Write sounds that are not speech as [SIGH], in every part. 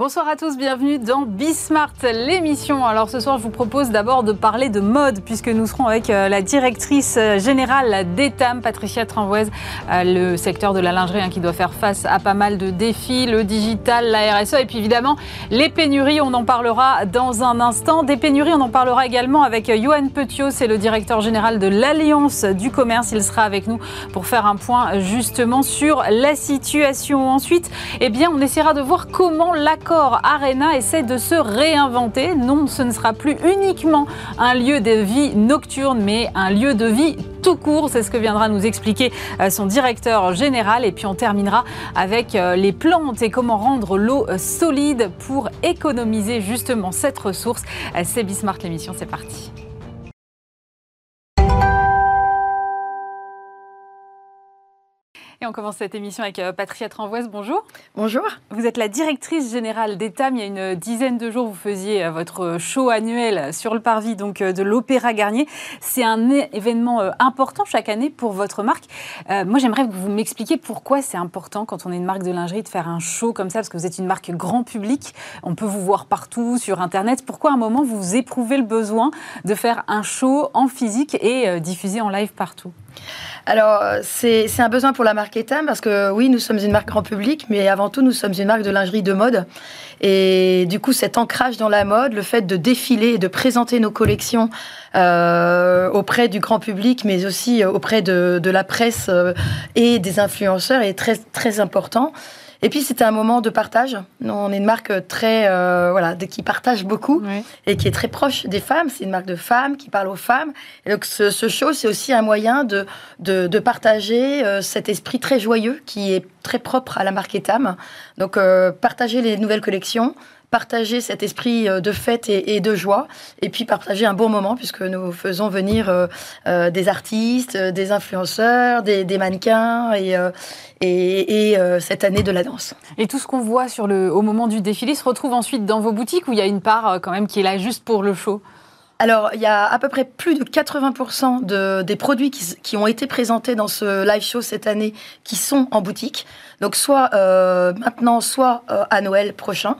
Bonsoir à tous, bienvenue dans Bismart, l'émission. Alors ce soir, je vous propose d'abord de parler de mode, puisque nous serons avec euh, la directrice euh, générale d'ETAM, Patricia Tranvoise, euh, le secteur de la lingerie hein, qui doit faire face à pas mal de défis, le digital, la RSE, et puis évidemment les pénuries, on en parlera dans un instant. Des pénuries, on en parlera également avec Johan Petiot, c'est le directeur général de l'Alliance du commerce. Il sera avec nous pour faire un point justement sur la situation. Ensuite, eh bien, on essaiera de voir comment l'accord Arena essaie de se réinventer. Non, ce ne sera plus uniquement un lieu de vie nocturne, mais un lieu de vie tout court. C'est ce que viendra nous expliquer euh, son directeur général. Et puis on terminera avec euh, les plantes et comment rendre l'eau euh, solide pour économiser justement cette ressource. C'est Bismart l'émission, c'est parti. Et on commence cette émission avec euh, Patricia Tranvoise. Bonjour. Bonjour. Vous êtes la directrice générale d'ETAM. Il y a une dizaine de jours, vous faisiez euh, votre show annuel sur le parvis donc, euh, de l'Opéra Garnier. C'est un événement important chaque année pour votre marque. moi, j'aimerais que vous m'expliquiez pourquoi c'est important quand on est une marque de lingerie de faire un show comme ça, parce que vous êtes une marque grand public. On peut vous voir partout sur Internet. Pourquoi à un moment vous éprouvez le besoin de faire un show en physique et diffuser en live partout? Alors, c'est un besoin pour la marque Etam parce que oui, nous sommes une marque grand public, mais avant tout, nous sommes une marque de lingerie de mode. Et du coup, cet ancrage dans la mode, le fait de défiler et de présenter nos collections euh, auprès du grand public, mais aussi auprès de, la presse euh, et des influenceurs est très important. Et puis c'était un moment de partage. Nous, on est une marque très euh, voilà qui partage beaucoup et qui est très proche des femmes. C'est une marque de femmes qui parle aux femmes. Et donc ce, show c'est aussi un moyen de de, partager euh, cet esprit très joyeux qui est très propre à la marque Etam. Donc euh, partager les nouvelles collections, partager cet esprit euh, de fête et, de joie, et puis partager un bon moment, puisque nous faisons venir euh, euh, des artistes, des influenceurs, des, mannequins, et, et, cette année de la danse. Et tout ce qu'on voit sur le, au moment du défilé se retrouve ensuite dans vos boutiques, où il y a une part quand même qui est là juste pour le show? Alors, il y a à peu près plus de 80% de, des produits qui, qui, ont été présentés dans ce live show cette année qui sont en boutique. Donc, soit maintenant, soit à Noël prochain.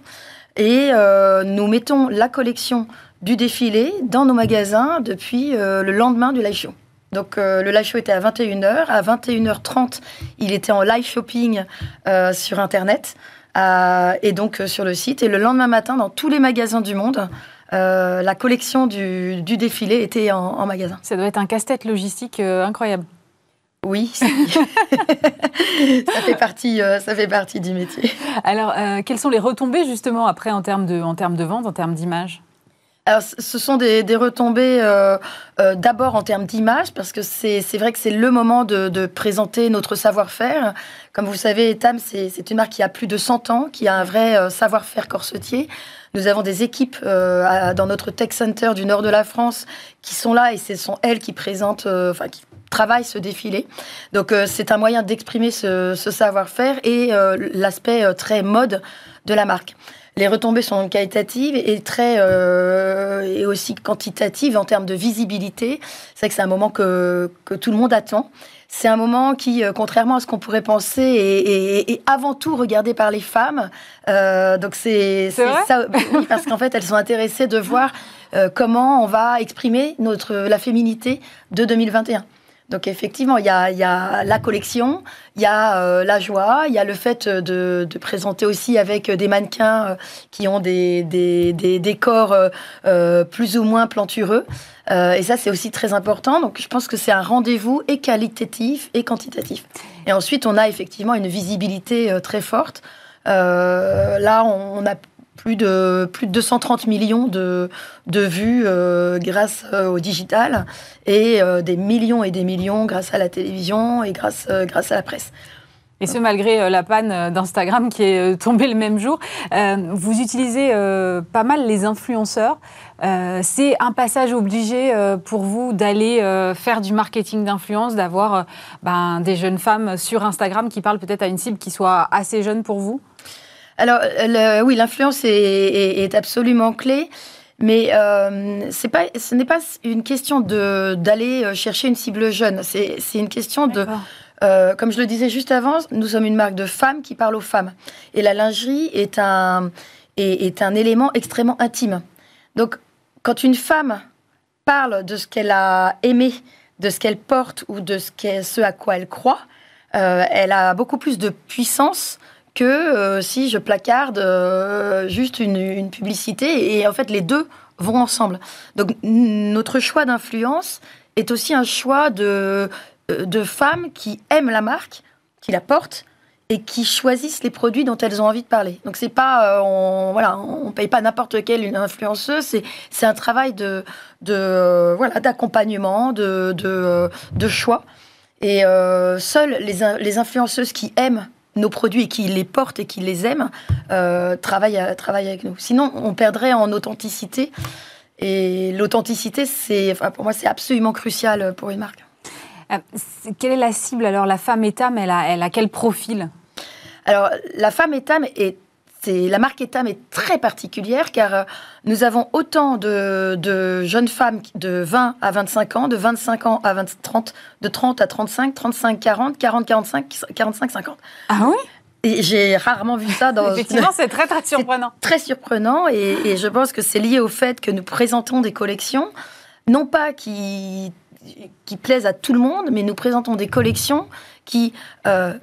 Et euh, nous mettons la collection du défilé dans nos magasins depuis euh, le lendemain du live show. Donc euh, le live show était à 21h. À 21h30, il était en live shopping sur Internet et donc sur le site. Et le lendemain matin, dans tous les magasins du monde, la collection du, défilé était en, magasin. Ça doit être un casse-tête logistique incroyable. Oui, [LAUGHS] ça fait partie, euh, ça fait partie du métier. Alors, euh, quelles sont les retombées justement après en termes de, en termes de vente, en termes d'image? Alors, ce sont des, retombées euh, d'abord en termes d'image, parce que c'est vrai que c'est le moment de, présenter notre savoir-faire. Comme vous savez, Etam, c'est une marque qui a plus de 100 ans, qui a un vrai savoir-faire corsetier. Nous avons des équipes dans notre tech center du nord de la France qui sont là et ce sont elles qui présentent, enfin, qui travail ce défilé. Donc euh, c'est un moyen d'exprimer ce, savoir-faire et euh, l'aspect euh, très mode de la marque. Les retombées sont qualitatives et très et aussi quantitatives en termes de visibilité. C'est vrai que c'est un moment que, que, tout le monde attend. C'est un moment qui, contrairement à ce qu'on pourrait penser, est, avant tout regardé par les femmes. donc c'est ça, parce qu'en fait elles sont intéressées de voir comment on va exprimer notre la féminité de 2021. Donc effectivement, il y a, la collection, il y a euh, la joie, il y a le fait de, présenter aussi avec des mannequins euh, qui ont des, des, euh, plus ou moins plantureux. et ça, c'est aussi très important. Donc je pense que c'est un rendez-vous et qualitatif et quantitatif. Et ensuite, on a effectivement une visibilité très forte. là, on, a plus de, plus de 230 millions de, de vues euh, grâce euh, au digital et euh, des millions et des millions grâce à la télévision et grâce, grâce à la presse. Et ce, malgré la panne d'Instagram qui est tombée le même jour. vous utilisez pas mal les influenceurs. c'est un passage obligé pour vous d'aller faire du marketing d'influence, d'avoir ben, des jeunes femmes sur Instagram qui parlent peut-être à une cible qui soit assez jeune pour vous? Alors, oui, l'influence est, absolument clé. Mais euh, pas, ce n'est pas une question d'aller euh, chercher une cible jeune. C'est une question de, euh, comme je le disais juste avant, nous sommes une marque de femmes qui parlent aux femmes. Et la lingerie est un, est, un élément extrêmement intime. Donc, quand une femme parle de ce qu'elle a aimé, de ce qu'elle porte ou de ce, ce à quoi elle croit, euh, elle a beaucoup plus de puissance que euh, si je placarde euh, juste une, publicité. Et en fait, les deux vont ensemble. Donc, notre choix d'influence est aussi un choix de, de femmes qui aiment la marque, qui la portent et qui choisissent les produits dont elles ont envie de parler. Donc c'est pas, on, voilà, on paye pas n'importe quelle une influenceuse, c'est un travail de de voilà d'accompagnement, de, de, choix. Et euh, seules les, les, influenceuses qui aiment nos produits et qui les portent et qui les aiment euh, travaillent, avec nous. Sinon, on perdrait en authenticité. Et l'authenticité, c'est, enfin, pour moi, c'est absolument crucial pour une marque. Euh, quelle est la cible? Alors La femme Etam, elle a, elle a quel profil? Alors, la femme Etam est la marque Etam est très particulière car euh, nous avons autant de, jeunes femmes de 20 à 25 ans, de 25 ans à 30, de 30 à 35, 35, 40, 40, 45, 45, 50. Ah oui? Et j'ai rarement vu ça dans. [LAUGHS] Effectivement, c'est très très surprenant. Très surprenant, et, et, je pense que c'est lié au fait que nous présentons des collections, non pas qui qui plaisent à tout le monde, mais nous présentons des collections qui euh,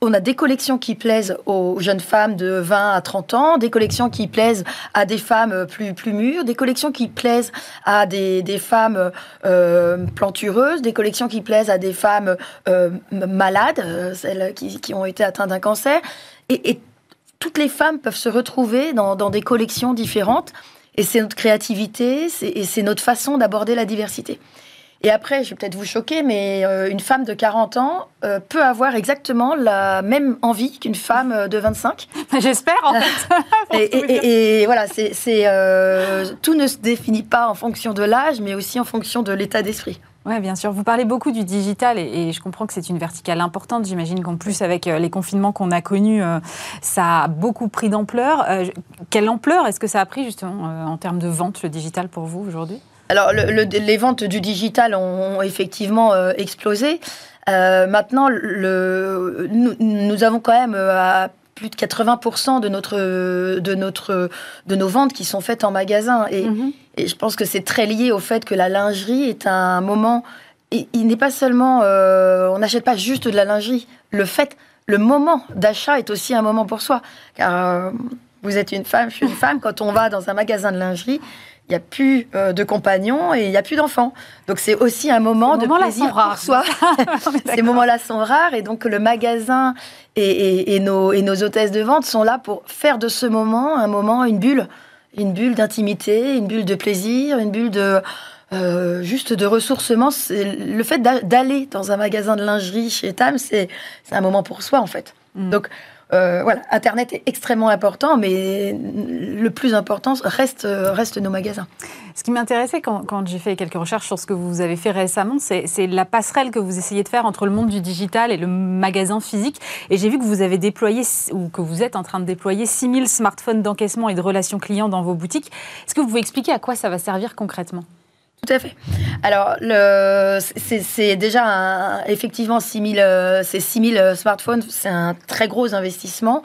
on a des collections qui plaisent aux jeunes femmes de 20 à 30 ans, des collections qui plaisent à des femmes plus, plus mûres, des collections qui plaisent à des, femmes euh, plantureuses, des collections qui plaisent à des femmes euh, malades, euh, celles qui, ont été atteintes d'un cancer. Et, toutes les femmes peuvent se retrouver dans, dans des collections différentes. Et c'est notre créativité, et c'est notre façon d'aborder la diversité. Et après, je vais peut-être vous choquer, mais euh, une femme de 40 ans euh, peut avoir exactement la même envie qu'une femme euh, de 25. [LAUGHS] J'espère, en fait. [LAUGHS] [LAUGHS] et, voilà, c'est, tout ne se définit pas en fonction de l'âge, mais aussi en fonction de l'état d'esprit. Oui, bien sûr. Vous parlez beaucoup du digital et, je comprends que c'est une verticale importante. J'imagine qu'en plus, avec les confinements qu'on a connus, ça a beaucoup pris d'ampleur. quelle ampleur est-ce que ça a pris justement en termes de vente, le digital pour vous aujourd'hui? Alors, les ventes du digital ont, effectivement euh, explosé. Euh, maintenant, le, nous, avons quand même euh, plus de 80% de, notre, de, notre, de nos ventes qui sont faites en magasin. Mhm. Et, je pense que c'est très lié au fait que la lingerie est un moment. il n'est pas seulement. on n'achète pas juste de la lingerie. Le fait, le moment d'achat est aussi un moment pour soi. Car vous êtes une femme, je suis une femme. Quand on va dans un magasin de lingerie, il n'y a plus euh, de compagnons et il n'y a plus d'enfants. Donc c'est aussi un moment de plaisir pour soi. [LAUGHS] [LAUGHS] Ces moments-là sont rares et donc le magasin et, nos, et nos hôtesses de vente sont là pour faire de ce moment un moment, une bulle, une bulle d'intimité, une bulle de plaisir, une bulle de euh, juste de ressourcement. Le fait d'aller dans un magasin de lingerie chez Tam, c'est un moment pour soi en fait. Mm. Donc euh, voilà, Internet est extrêmement important, mais le plus important reste, reste nos magasins. Ce qui m'intéressait quand, quand j'ai fait quelques recherches sur ce que vous avez fait récemment, c'est la passerelle que vous essayez de faire entre le monde du digital et le magasin physique. Et j'ai vu que vous avez déployé, ou que vous êtes en train de déployer 6000 smartphones d'encaissement et de relations clients dans vos boutiques. Est-ce que vous pouvez expliquer à quoi ça va servir concrètement? Tout à fait. Alors, c'est déjà effectivement 6000 euh, 6 000 smartphones, c'est un très gros investissement.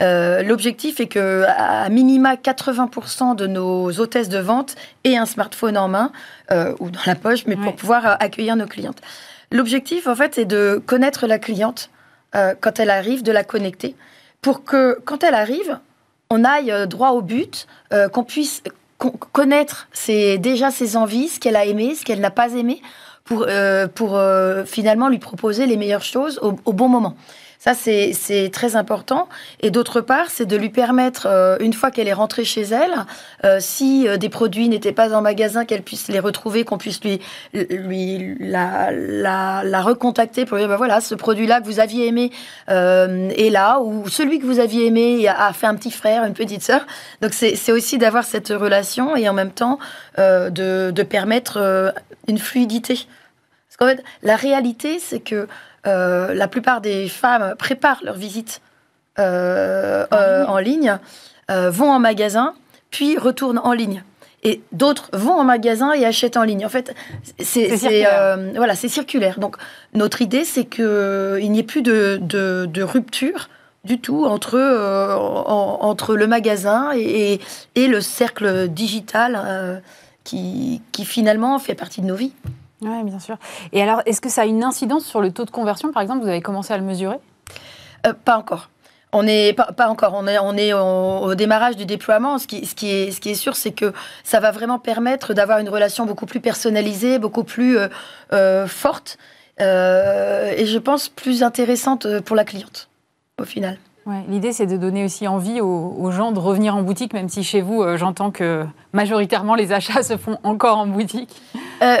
Euh, l'objectif est que à minima 80% de nos hôtesses de vente aient un smartphone en main euh, ou dans la poche, mais pour pouvoir accueillir nos clientes. L'objectif, en fait, c'est de connaître la cliente quand elle arrive, de la connecter, pour que quand elle arrive, on aille droit au but, qu'on puisse connaître c'est déjà ses envies, ce qu'elle a aimé, ce qu'elle n'a pas aimé, pour, euh, pour euh, finalement lui proposer les meilleures choses au bon moment. Ça, c'est très important. Et d'autre part, c'est de lui permettre, euh, une fois qu'elle est rentrée chez elle, euh, si euh, des produits n'étaient pas en magasin, qu'elle puisse les retrouver, qu'on puisse lui, la, recontacter pour lui dire, ben voilà, ce produit-là que vous aviez aimé est là, ou celui que vous aviez aimé a fait un petit frère, une petite sœur. Donc, c'est aussi d'avoir cette relation et en même temps de, de permettre une fluidité. Parce qu'en fait, la réalité, c'est que euh, la plupart des femmes préparent leur visite euh, en ligne, euh, vont en magasin, puis retournent en ligne. Et d'autres vont en magasin et achètent en ligne. En fait, c'est voilà, c'est circulaire. Donc, notre idée, c'est qu'il n'y ait plus de, rupture du tout entre, entre le magasin et, et, le cercle digital qui, qui, finalement fait partie de nos vies. Oui, bien sûr. Et alors, est-ce que ça a une incidence sur le taux de conversion, par exemple Vous avez commencé à le mesurer? Pas encore. On n'est pas, encore, on est, au, démarrage du déploiement. Ce qui, ce qui, est, ce qui est sûr, c'est que ça va vraiment permettre d'avoir une relation beaucoup plus personnalisée, beaucoup plus euh, euh, forte euh, et je pense plus intéressante pour la cliente au final. L'idée, c'est de donner aussi envie aux, gens de revenir en boutique, même si chez vous, j'entends que majoritairement les achats se font encore en boutique.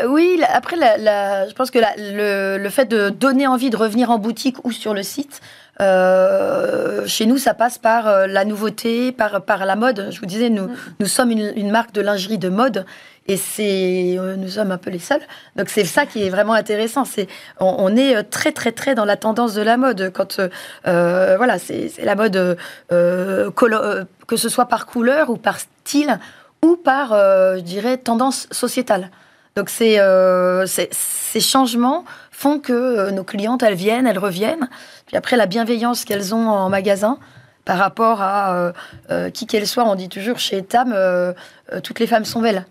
oui, après, je pense que le, fait de donner envie de revenir en boutique ou sur le site, euh, chez nous, ça passe par euh, la nouveauté, par, par la mode. Je vous disais, nous, mm. nous sommes une, marque de lingerie de mode et c'est euh, nous sommes un peu les seuls. Donc c'est ça qui est vraiment intéressant. C'est on, est très très très dans la tendance de la mode. Quand voilà, c'est la mode que ce soit par couleur ou par style ou par, je dirais, tendance sociétale. Donc ces changements font que nos clientes elles viennent, elles reviennent. Puis après, la bienveillance qu'elles ont en magasin par rapport à euh, euh, qui qu'elles soient. On dit toujours chez Etam, euh, toutes les femmes sont belles.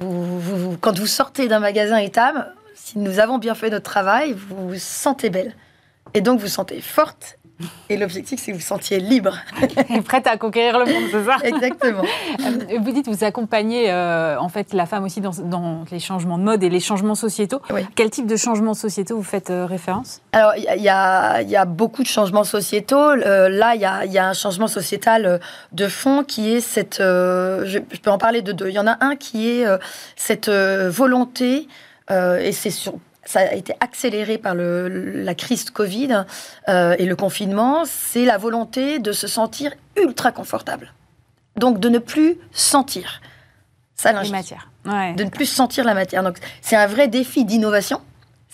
quand vous sortez d'un magasin Etam, si nous avons bien fait notre travail, vous vous sentez belle. Et donc, vous vous sentez forte et l'objectif, c'est que vous vous sentiez libre. [LAUGHS] et prête à conquérir le monde, c'est ça? Exactement. Euh, vous dites, vous accompagnez euh, en fait la femme aussi dans, les changements de mode et les changements sociétaux. Quel type de changements sociétaux vous faites euh, référence? Alors, il y, a beaucoup de changements sociétaux. là, il y, a, un changement sociétal de fond qui est cette... Je, peux en parler de deux. Il y en a un qui est cette volonté, et c'est sur ça a été accéléré par le, la crise Covid euh, et le confinement, c'est la volonté de se sentir ultra confortable. Donc de ne plus sentir ça la matière. De ne plus sentir la matière. Donc c'est un vrai défi d'innovation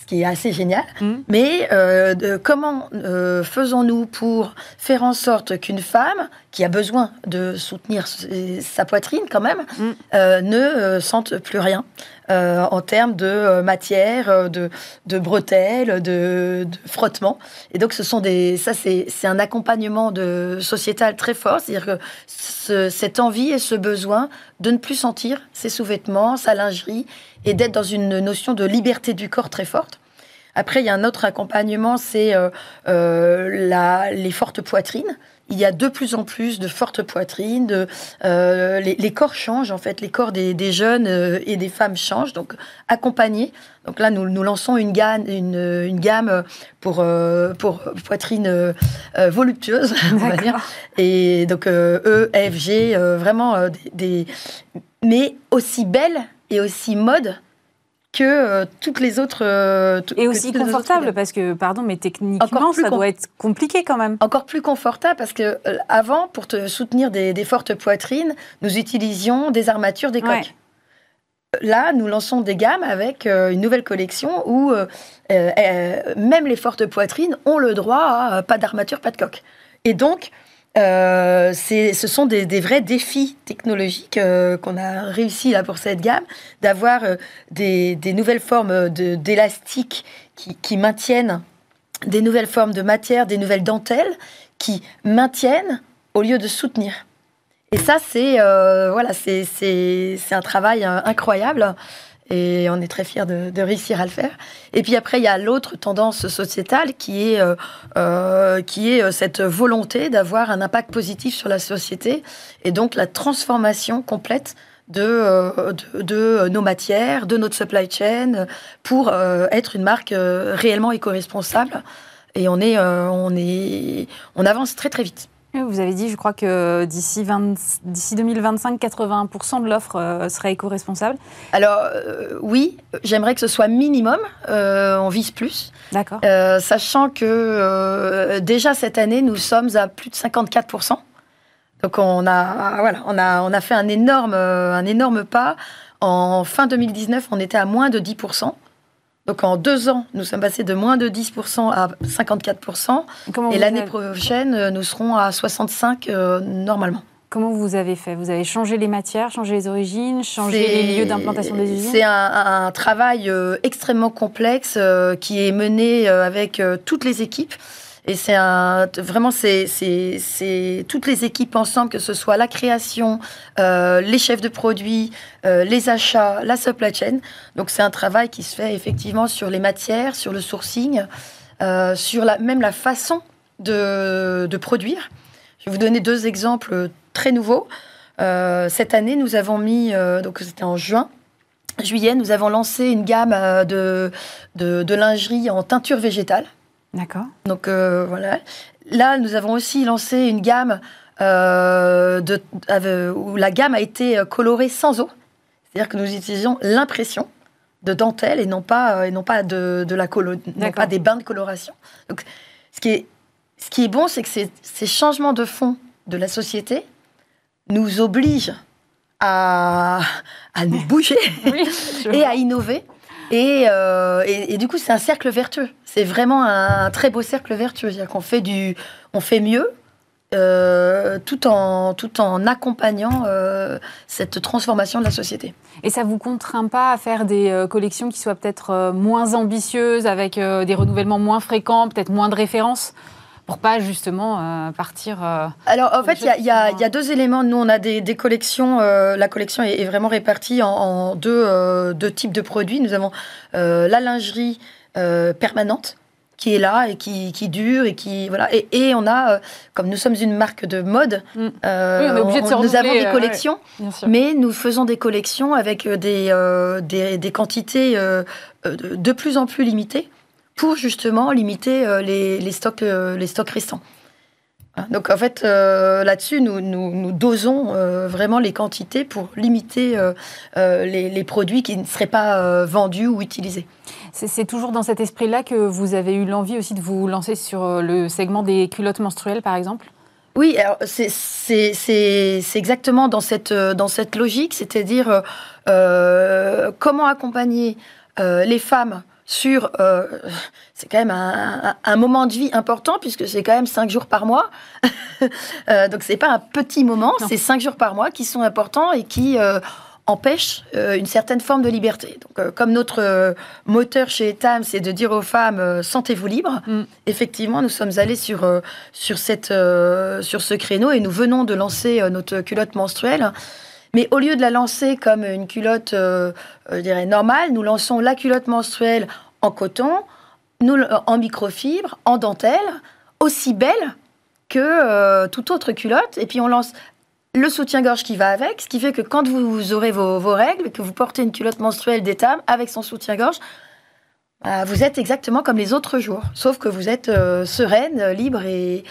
ce qui est assez génial. Mm. Mais euh, comment euh, faisons-nous pour faire en sorte qu'une femme qui a besoin de soutenir sa poitrine quand même mm. euh, ne sente plus rien en termes de matière, de, de bretelles, de, de, frottement. Et donc ce sont des, ça c'est un accompagnement de sociétal très fort, c'est-à-dire que cette envie et ce besoin de ne plus sentir ses sous-vêtements, sa lingerie et d'être dans une notion de liberté du corps très forte. Après, il y a un autre accompagnement, c'est euh, euh, les fortes poitrines. Il y a de plus en plus de fortes poitrines. De, euh, les, corps changent, en fait. Les corps des, jeunes et des femmes changent. Donc, accompagner. Donc là, nous, nous lançons une gamme, une, gamme pour, pour poitrine voluptueuse, [LAUGHS] on va dire. Et donc, E, F, G, vraiment des, Mais aussi belle et aussi mode que euh, toutes les autres. Euh, et aussi confortable, parce que, pardon, mais techniquement, ça doit être compliqué quand même. Encore plus confortable, parce que euh, avant, pour te soutenir des, fortes poitrines, nous utilisions des armatures, des coques. Là, nous lançons des gammes avec une nouvelle collection où même les fortes poitrines ont le droit à pas d'armature, pas de coque. Et donc, euh, ce sont des, vrais défis technologiques euh, qu'on a réussi là pour cette gamme, d'avoir euh, des, nouvelles formes d'élastique qui, maintiennent des nouvelles formes de matière, des nouvelles dentelles qui maintiennent au lieu de soutenir. Et ça, c'est voilà, c'est un travail incroyable. Et on est très fiers de, réussir à le faire. Et puis après, il y a l'autre tendance sociétale qui est, euh, euh, qui est euh, cette volonté d'avoir un impact positif sur la société et donc la transformation complète de, de, nos matières, de notre supply chain pour être une marque réellement éco-responsable. Et on, est, on, est, on avance très très vite. Vous avez dit, je crois que d'ici 2025, 80% de l'offre euh, serait éco-responsable. Alors euh, oui, j'aimerais que ce soit minimum. Euh, on vise plus. D'accord. sachant que déjà cette année, nous sommes à plus de 54%. Donc on a, voilà, on a, on a fait un énorme, un énorme pas. En fin 2019, on était à moins de 10%. Donc en deux ans, nous sommes passés de moins de 10% à 54%. et l'année prochaine, euh, nous serons à 65% euh, normalement. Comment vous avez fait? Vous avez changé les matières, changé les origines, changé les lieux d'implantation des usines? C'est un, travail euh, extrêmement complexe qui est mené avec toutes les équipes. Et c'est un, vraiment, c'est toutes les équipes ensemble, que ce soit la création, euh, les chefs de produits, euh, les achats, la supply chain. Donc c'est un travail qui se fait effectivement sur les matières, sur le sourcing, euh, sur la, même la façon de, de, produire. Je vais vous donner deux exemples très nouveaux. cette année, nous avons mis, donc c'était en juin, juillet, nous avons lancé une gamme de, de, de lingerie en teinture végétale. D'accord. Donc euh, voilà. Là, nous avons aussi lancé une gamme euh, de, où la gamme a été euh, colorée sans eau. C'est-à-dire que nous utilisons l'impression de dentelle et non pas, et non pas, de, de la colo, non pas des bains de coloration. Donc, ce qui est, ce qui est bon, c'est que ces, ces changements de fond de la société nous obligent à, à nous [LAUGHS] bouger et à innover euh, et, et, du coup, c'est un cercle vertueux. C'est vraiment un, très beau cercle vertueux. C'est-à-dire qu'on fait, du, on fait mieux euh, tout, en, tout en accompagnant euh, cette transformation de la société. Et ça ne vous contraint pas à faire des collections qui soient peut-être moins ambitieuses, avec des renouvellements moins fréquents, peut-être moins de références? Pour pas justement euh, partir. Euh, Alors en fait, il y, a deux éléments. Nous, on a des, collections. Euh, la collection est, vraiment répartie en, deux, deux, types de produits. Nous avons la lingerie permanente qui est là et qui, qui, dure et qui voilà et, et on a comme nous sommes une marque de mode mm. oui, on est obligé de se nous avons des collections mais nous faisons des collections avec des, des, des quantités de plus en plus limitées pour justement limiter euh, les, stocks, euh, les stocks restants. Hein, donc en fait, euh, là-dessus, nous, nous, dosons vraiment les quantités pour limiter les, produits qui ne seraient pas vendus ou utilisés. C'est toujours dans cet esprit-là que vous avez eu l'envie aussi de vous lancer sur le segment des culottes menstruelles, par exemple? Oui, c'est exactement dans cette, dans cette logique, c'est-à-dire comment accompagner les femmes sur... Euh, c'est quand même un, moment de vie important puisque c'est quand même cinq jours par mois. [LAUGHS] euh, donc c'est pas un petit moment, c'est cinq jours par mois qui sont importants et qui euh, empêchent euh, une certaine forme de liberté. Donc comme notre moteur chez Etam, c'est de dire aux femmes sentez-vous libre. Mm. Effectivement, nous sommes allés sur sur cette sur ce créneau et nous venons de lancer notre culotte menstruelle. Mais au lieu de la lancer comme une culotte, euh, je dirais, normale, nous lançons la culotte menstruelle en coton, nous, en microfibre, en dentelle, aussi belle que euh, toute autre culotte. Et puis on lance le soutien-gorge qui va avec, ce qui fait que quand vous, aurez vos, règles, que vous portez une culotte menstruelle d'étame avec son soutien-gorge, bah, vous êtes exactement comme les autres jours, sauf que vous êtes euh, sereine, libre et,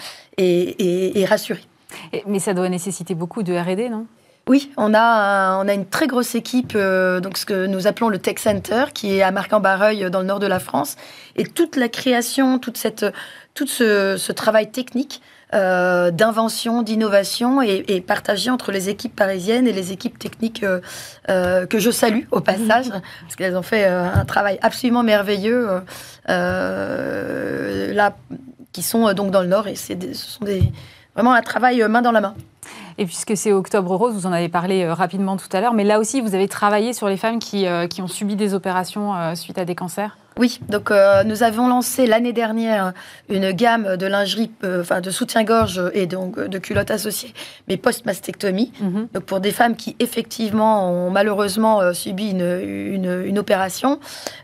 rassurée. mais ça doit nécessiter beaucoup de RD, non? Oui, on a, on a une très grosse équipe, euh, donc ce que nous appelons le Tech Center, qui est à Marc-en-Barreuil, dans le nord de la France. Et toute la création, toute cette, tout ce, travail technique euh, d'invention, d'innovation est, partagé entre les équipes parisiennes et les équipes techniques euh, que je salue au passage, parce qu'elles ont fait un travail absolument merveilleux là, qui sont donc dans le nord. Et ce sont des, vraiment un travail main dans la main. Et puisque c'est Octobre Rose, vous en avez parlé euh, rapidement tout à l'heure, mais là aussi, vous avez travaillé sur les femmes qui, euh, qui ont subi des opérations euh, suite à des cancers? Oui, donc nous avons lancé l'année dernière une gamme de lingerie, enfin de soutien-gorge et donc de culottes associées, mais post-mastectomie. Mhm. Donc pour des femmes qui effectivement ont malheureusement subi une, une, opération.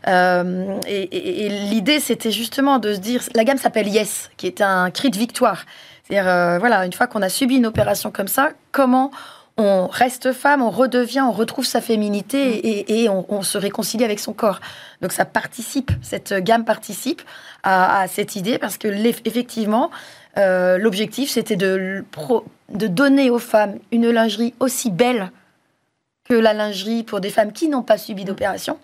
et l'idée, c'était justement de se dire, la gamme s'appelle Yes, qui est un cri de victoire. C'est-à-dire, euh, voilà, une fois qu'on a subi une opération comme ça, comment on reste femme, on redevient, on retrouve sa féminité et, on, se réconcilie avec son corps. Donc ça participe, cette gamme participe à, cette idée parce que effectivement, euh, l'objectif c'était de, de donner aux femmes une lingerie aussi belle que la lingerie pour des femmes qui n'ont pas subi d'opération.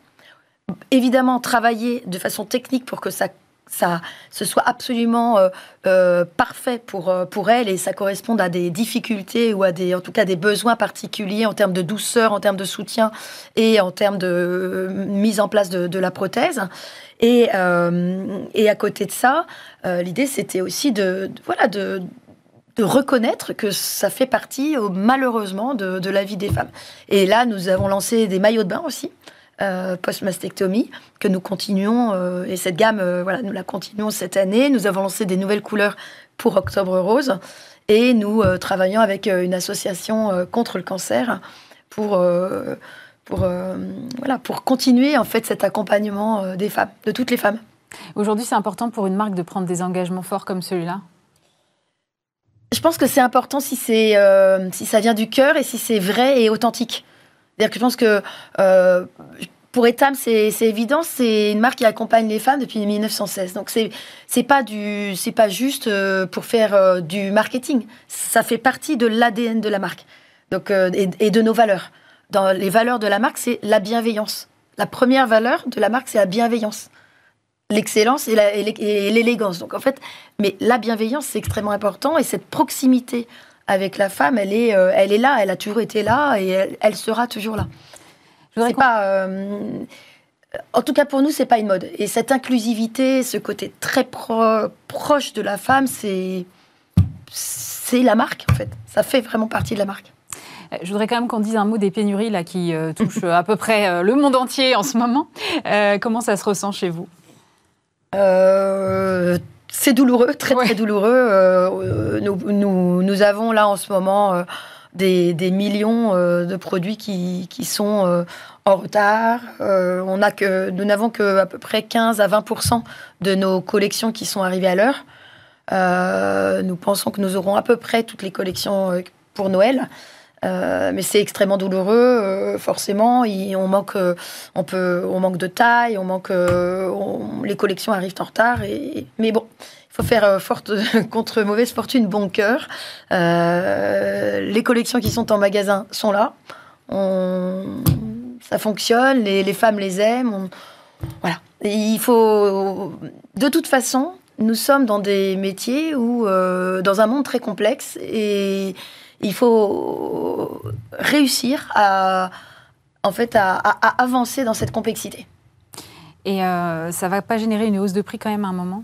Évidemment, travailler de façon technique pour que ça ça ce soit absolument euh, euh, parfait pour, euh, pour elle et ça corresponde à des difficultés ou à des, en tout cas des besoins particuliers en termes de douceur, en termes de soutien et en termes de mise en place de, la prothèse. Et, et, à côté de ça, l'idée c'était aussi de, voilà, de, reconnaître que ça fait partie, malheureusement, de, de, la vie des femmes. Et là, nous avons lancé des maillots de bain aussi. Post-mastectomie que nous continuons. et cette gamme, voilà, nous la continuons cette année. Nous avons lancé des nouvelles couleurs pour Octobre Rose. Et nous travaillons avec une association contre le cancer pour pour, voilà, pour continuer en fait cet accompagnement des femmes, de toutes les femmes. Aujourd'hui, c'est important pour une marque de prendre des engagements forts comme celui-là? Je pense que c'est important si, c'est, euh, si ça vient du cœur et si c'est vrai et authentique. C'est-à-dire que je pense que euh, pour Etam, c'est, évident, c'est une marque qui accompagne les femmes depuis 1916. Donc c'est c'est pas pas juste euh, pour faire du marketing. Ça fait partie de l'ADN de la marque. Donc et, et, de nos valeurs. Dans les valeurs de la marque, c'est la bienveillance. La première valeur de la marque, c'est la bienveillance l'excellence et l'élégance. Donc en fait, mais la bienveillance, c'est extrêmement important et cette proximité avec la femme, elle est, euh, elle est là, elle a toujours été là et elle, sera toujours là. Je pas, euh, en tout cas pour nous, c'est pas une mode. Et cette inclusivité, ce côté très proche de la femme, c'est c'est la marque en fait. Ça fait vraiment partie de la marque. Euh, je voudrais quand même qu'on dise un mot des pénuries là qui touchent à peu près le monde entier en ce moment. comment ça se ressent chez vous? C'est douloureux, très très douloureux. Euh, nous, nous, avons là en ce moment euh, des, des, millions de produits qui, qui sont en retard. on a que, nous n'avons que à peu près 15 à 20% de nos collections qui sont arrivées à l'heure. nous pensons que nous aurons à peu près toutes les collections pour Noël. Euh, mais c'est extrêmement douloureux, euh, forcément. on, manque, euh, on, peut, on manque de taille, on manque, les collections arrivent en retard. Et, mais bon, il faut faire forte [LAUGHS] contre mauvaise fortune, bon cœur. les collections qui sont en magasin sont là. ça fonctionne, les, femmes les aiment. voilà. il faut, de toute façon, nous sommes dans des métiers où, dans un monde très complexe et il faut réussir à, en fait, à, avancer dans cette complexité. Et euh, ça ne va pas générer une hausse de prix quand même à un moment?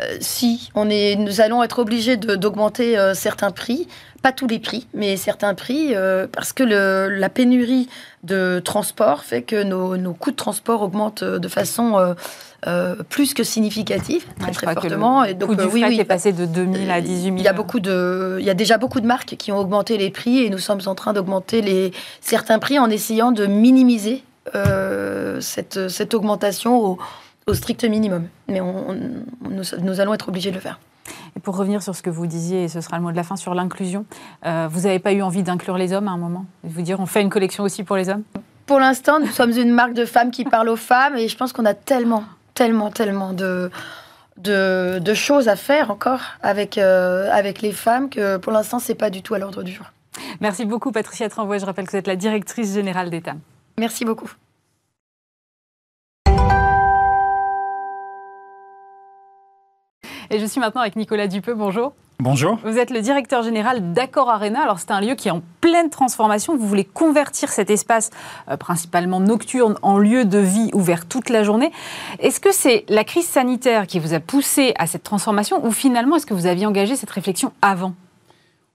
Euh, si, on est, nous allons être obligés d'augmenter euh, certains prix, pas tous les prix, mais certains prix, parce que le, la pénurie de transport fait que nos, nos, coûts de transport augmentent de façon euh, plus que significatif, très, très fortement. et donc, euh, oui, oui, est passé de 2000 à 18 000. Il y a beaucoup de, il y a déjà beaucoup de marques qui ont augmenté les prix et nous sommes en train d'augmenter les certains prix en essayant de minimiser euh, cette, cette augmentation au, au, strict minimum. Mais on, nous, nous, allons être obligés de le faire. Et pour revenir sur ce que vous disiez, et ce sera le mot de la fin, sur l'inclusion, vous n'avez pas eu envie d'inclure les hommes à un moment? Vous dire, on fait une collection aussi pour les hommes? Pour l'instant, nous sommes une marque de femmes qui parle aux femmes et je pense qu'on a tellement tellement, tellement de, de, choses à faire encore avec, euh, avec les femmes que pour l'instant, c'est pas du tout à l'ordre du jour. Merci beaucoup, Patricia Tranvoy. Je rappelle que vous êtes la directrice générale d'État. Merci beaucoup. Et je suis maintenant avec Nicolas Dupeux. Bonjour. Bonjour. Vous êtes le directeur général d'Accor Arena. Alors, c'est un lieu qui est en pleine transformation. Vous voulez convertir cet espace, euh, principalement nocturne, en lieu de vie ouvert toute la journée. Est-ce que c'est la crise sanitaire qui vous a poussé à cette transformation ou finalement, est-ce que vous aviez engagé cette réflexion avant?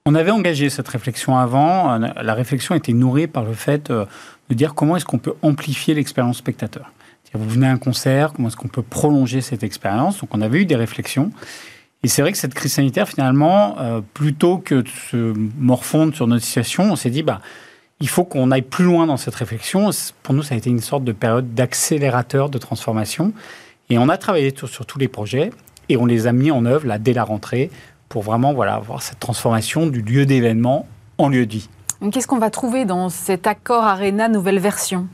On avait engagé cette réflexion avant. Euh, la réflexion était nourrie par le fait euh, de dire comment est-ce qu'on peut amplifier l'expérience spectateur. Vous venez à un concert, comment est-ce qu'on peut prolonger cette expérience? Donc, on avait eu des réflexions. Et c'est vrai que cette crise sanitaire, finalement, euh, plutôt que de se morfondre sur notre situation, on s'est dit, bah, il faut qu'on aille plus loin dans cette réflexion. Pour nous, ça a été une sorte de période d'accélérateur de transformation. Et on a travaillé sur, tous les projets et on les a mis en œuvre là, dès la rentrée pour vraiment voilà, avoir cette transformation du lieu d'événement en lieu de vie. Qu'est-ce qu'on va trouver dans cet accord Arena nouvelle version?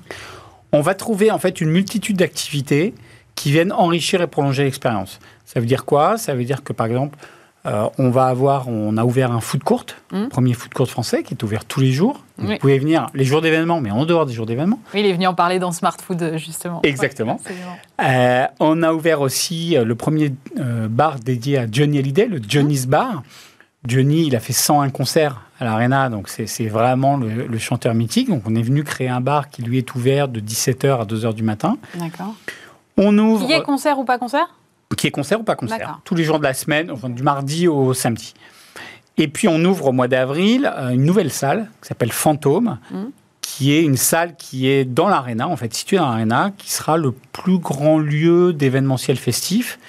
On va trouver en fait une multitude d'activités qui viennent enrichir et prolonger l'expérience. Ça veut dire quoi? Ça veut dire que par exemple, euh, on va avoir, on a ouvert un food court, mmh. premier food court français qui est ouvert tous les jours. Vous pouvez venir les jours d'événement, mais en dehors des jours d'événement. Oui, il est venu en parler dans Smart Food justement. Exactement. Euh, on a ouvert aussi euh, le premier bar dédié à Johnny Hallyday, le Johnny's mmh. Bar. Johnny, il a fait 101 concerts à l'Arena, donc c'est vraiment le, le, chanteur mythique. Donc on est venu créer un bar qui lui est ouvert de 17h à 2h du matin. D'accord. On ouvre. Qui est concert ou pas concert? Qui est concert ou pas concert Tous les jours de la semaine, enfin, du mardi au samedi. Et puis on ouvre au mois d'avril euh, une nouvelle salle qui s'appelle Fantôme, mmh. qui est une salle qui est dans l'arena, en fait, située dans l'arena, qui sera le plus grand lieu d'événementiel festif.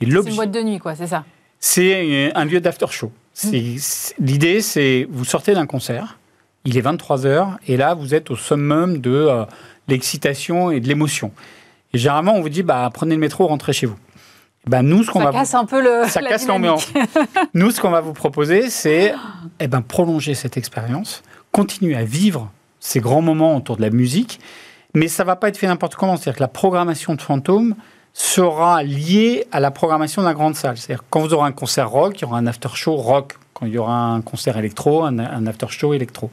C'est une boîte de nuit, quoi, c'est ça? C'est un lieu d'after show. L'idée, c'est vous sortez d'un concert, il est 23h, et là, vous êtes au summum de euh, l'excitation et de l'émotion. Et généralement, on vous dit, bah, prenez le métro, rentrez chez vous. Ben nous, ce qu'on ça casse un peu le. Ça [LAUGHS] casse l'ambiance. nous, ce qu'on va vous proposer, c'est eh ben, prolonger cette expérience, continuer à vivre ces grands moments autour de la musique, mais ça va pas être fait n'importe comment. C'est-à-dire que la programmation de Fantôme sera liée à la programmation de la grande salle. C'est-à-dire quand vous aurez un concert rock, il y aura un after show rock. Quand il y aura un concert électro, un, un after show électro.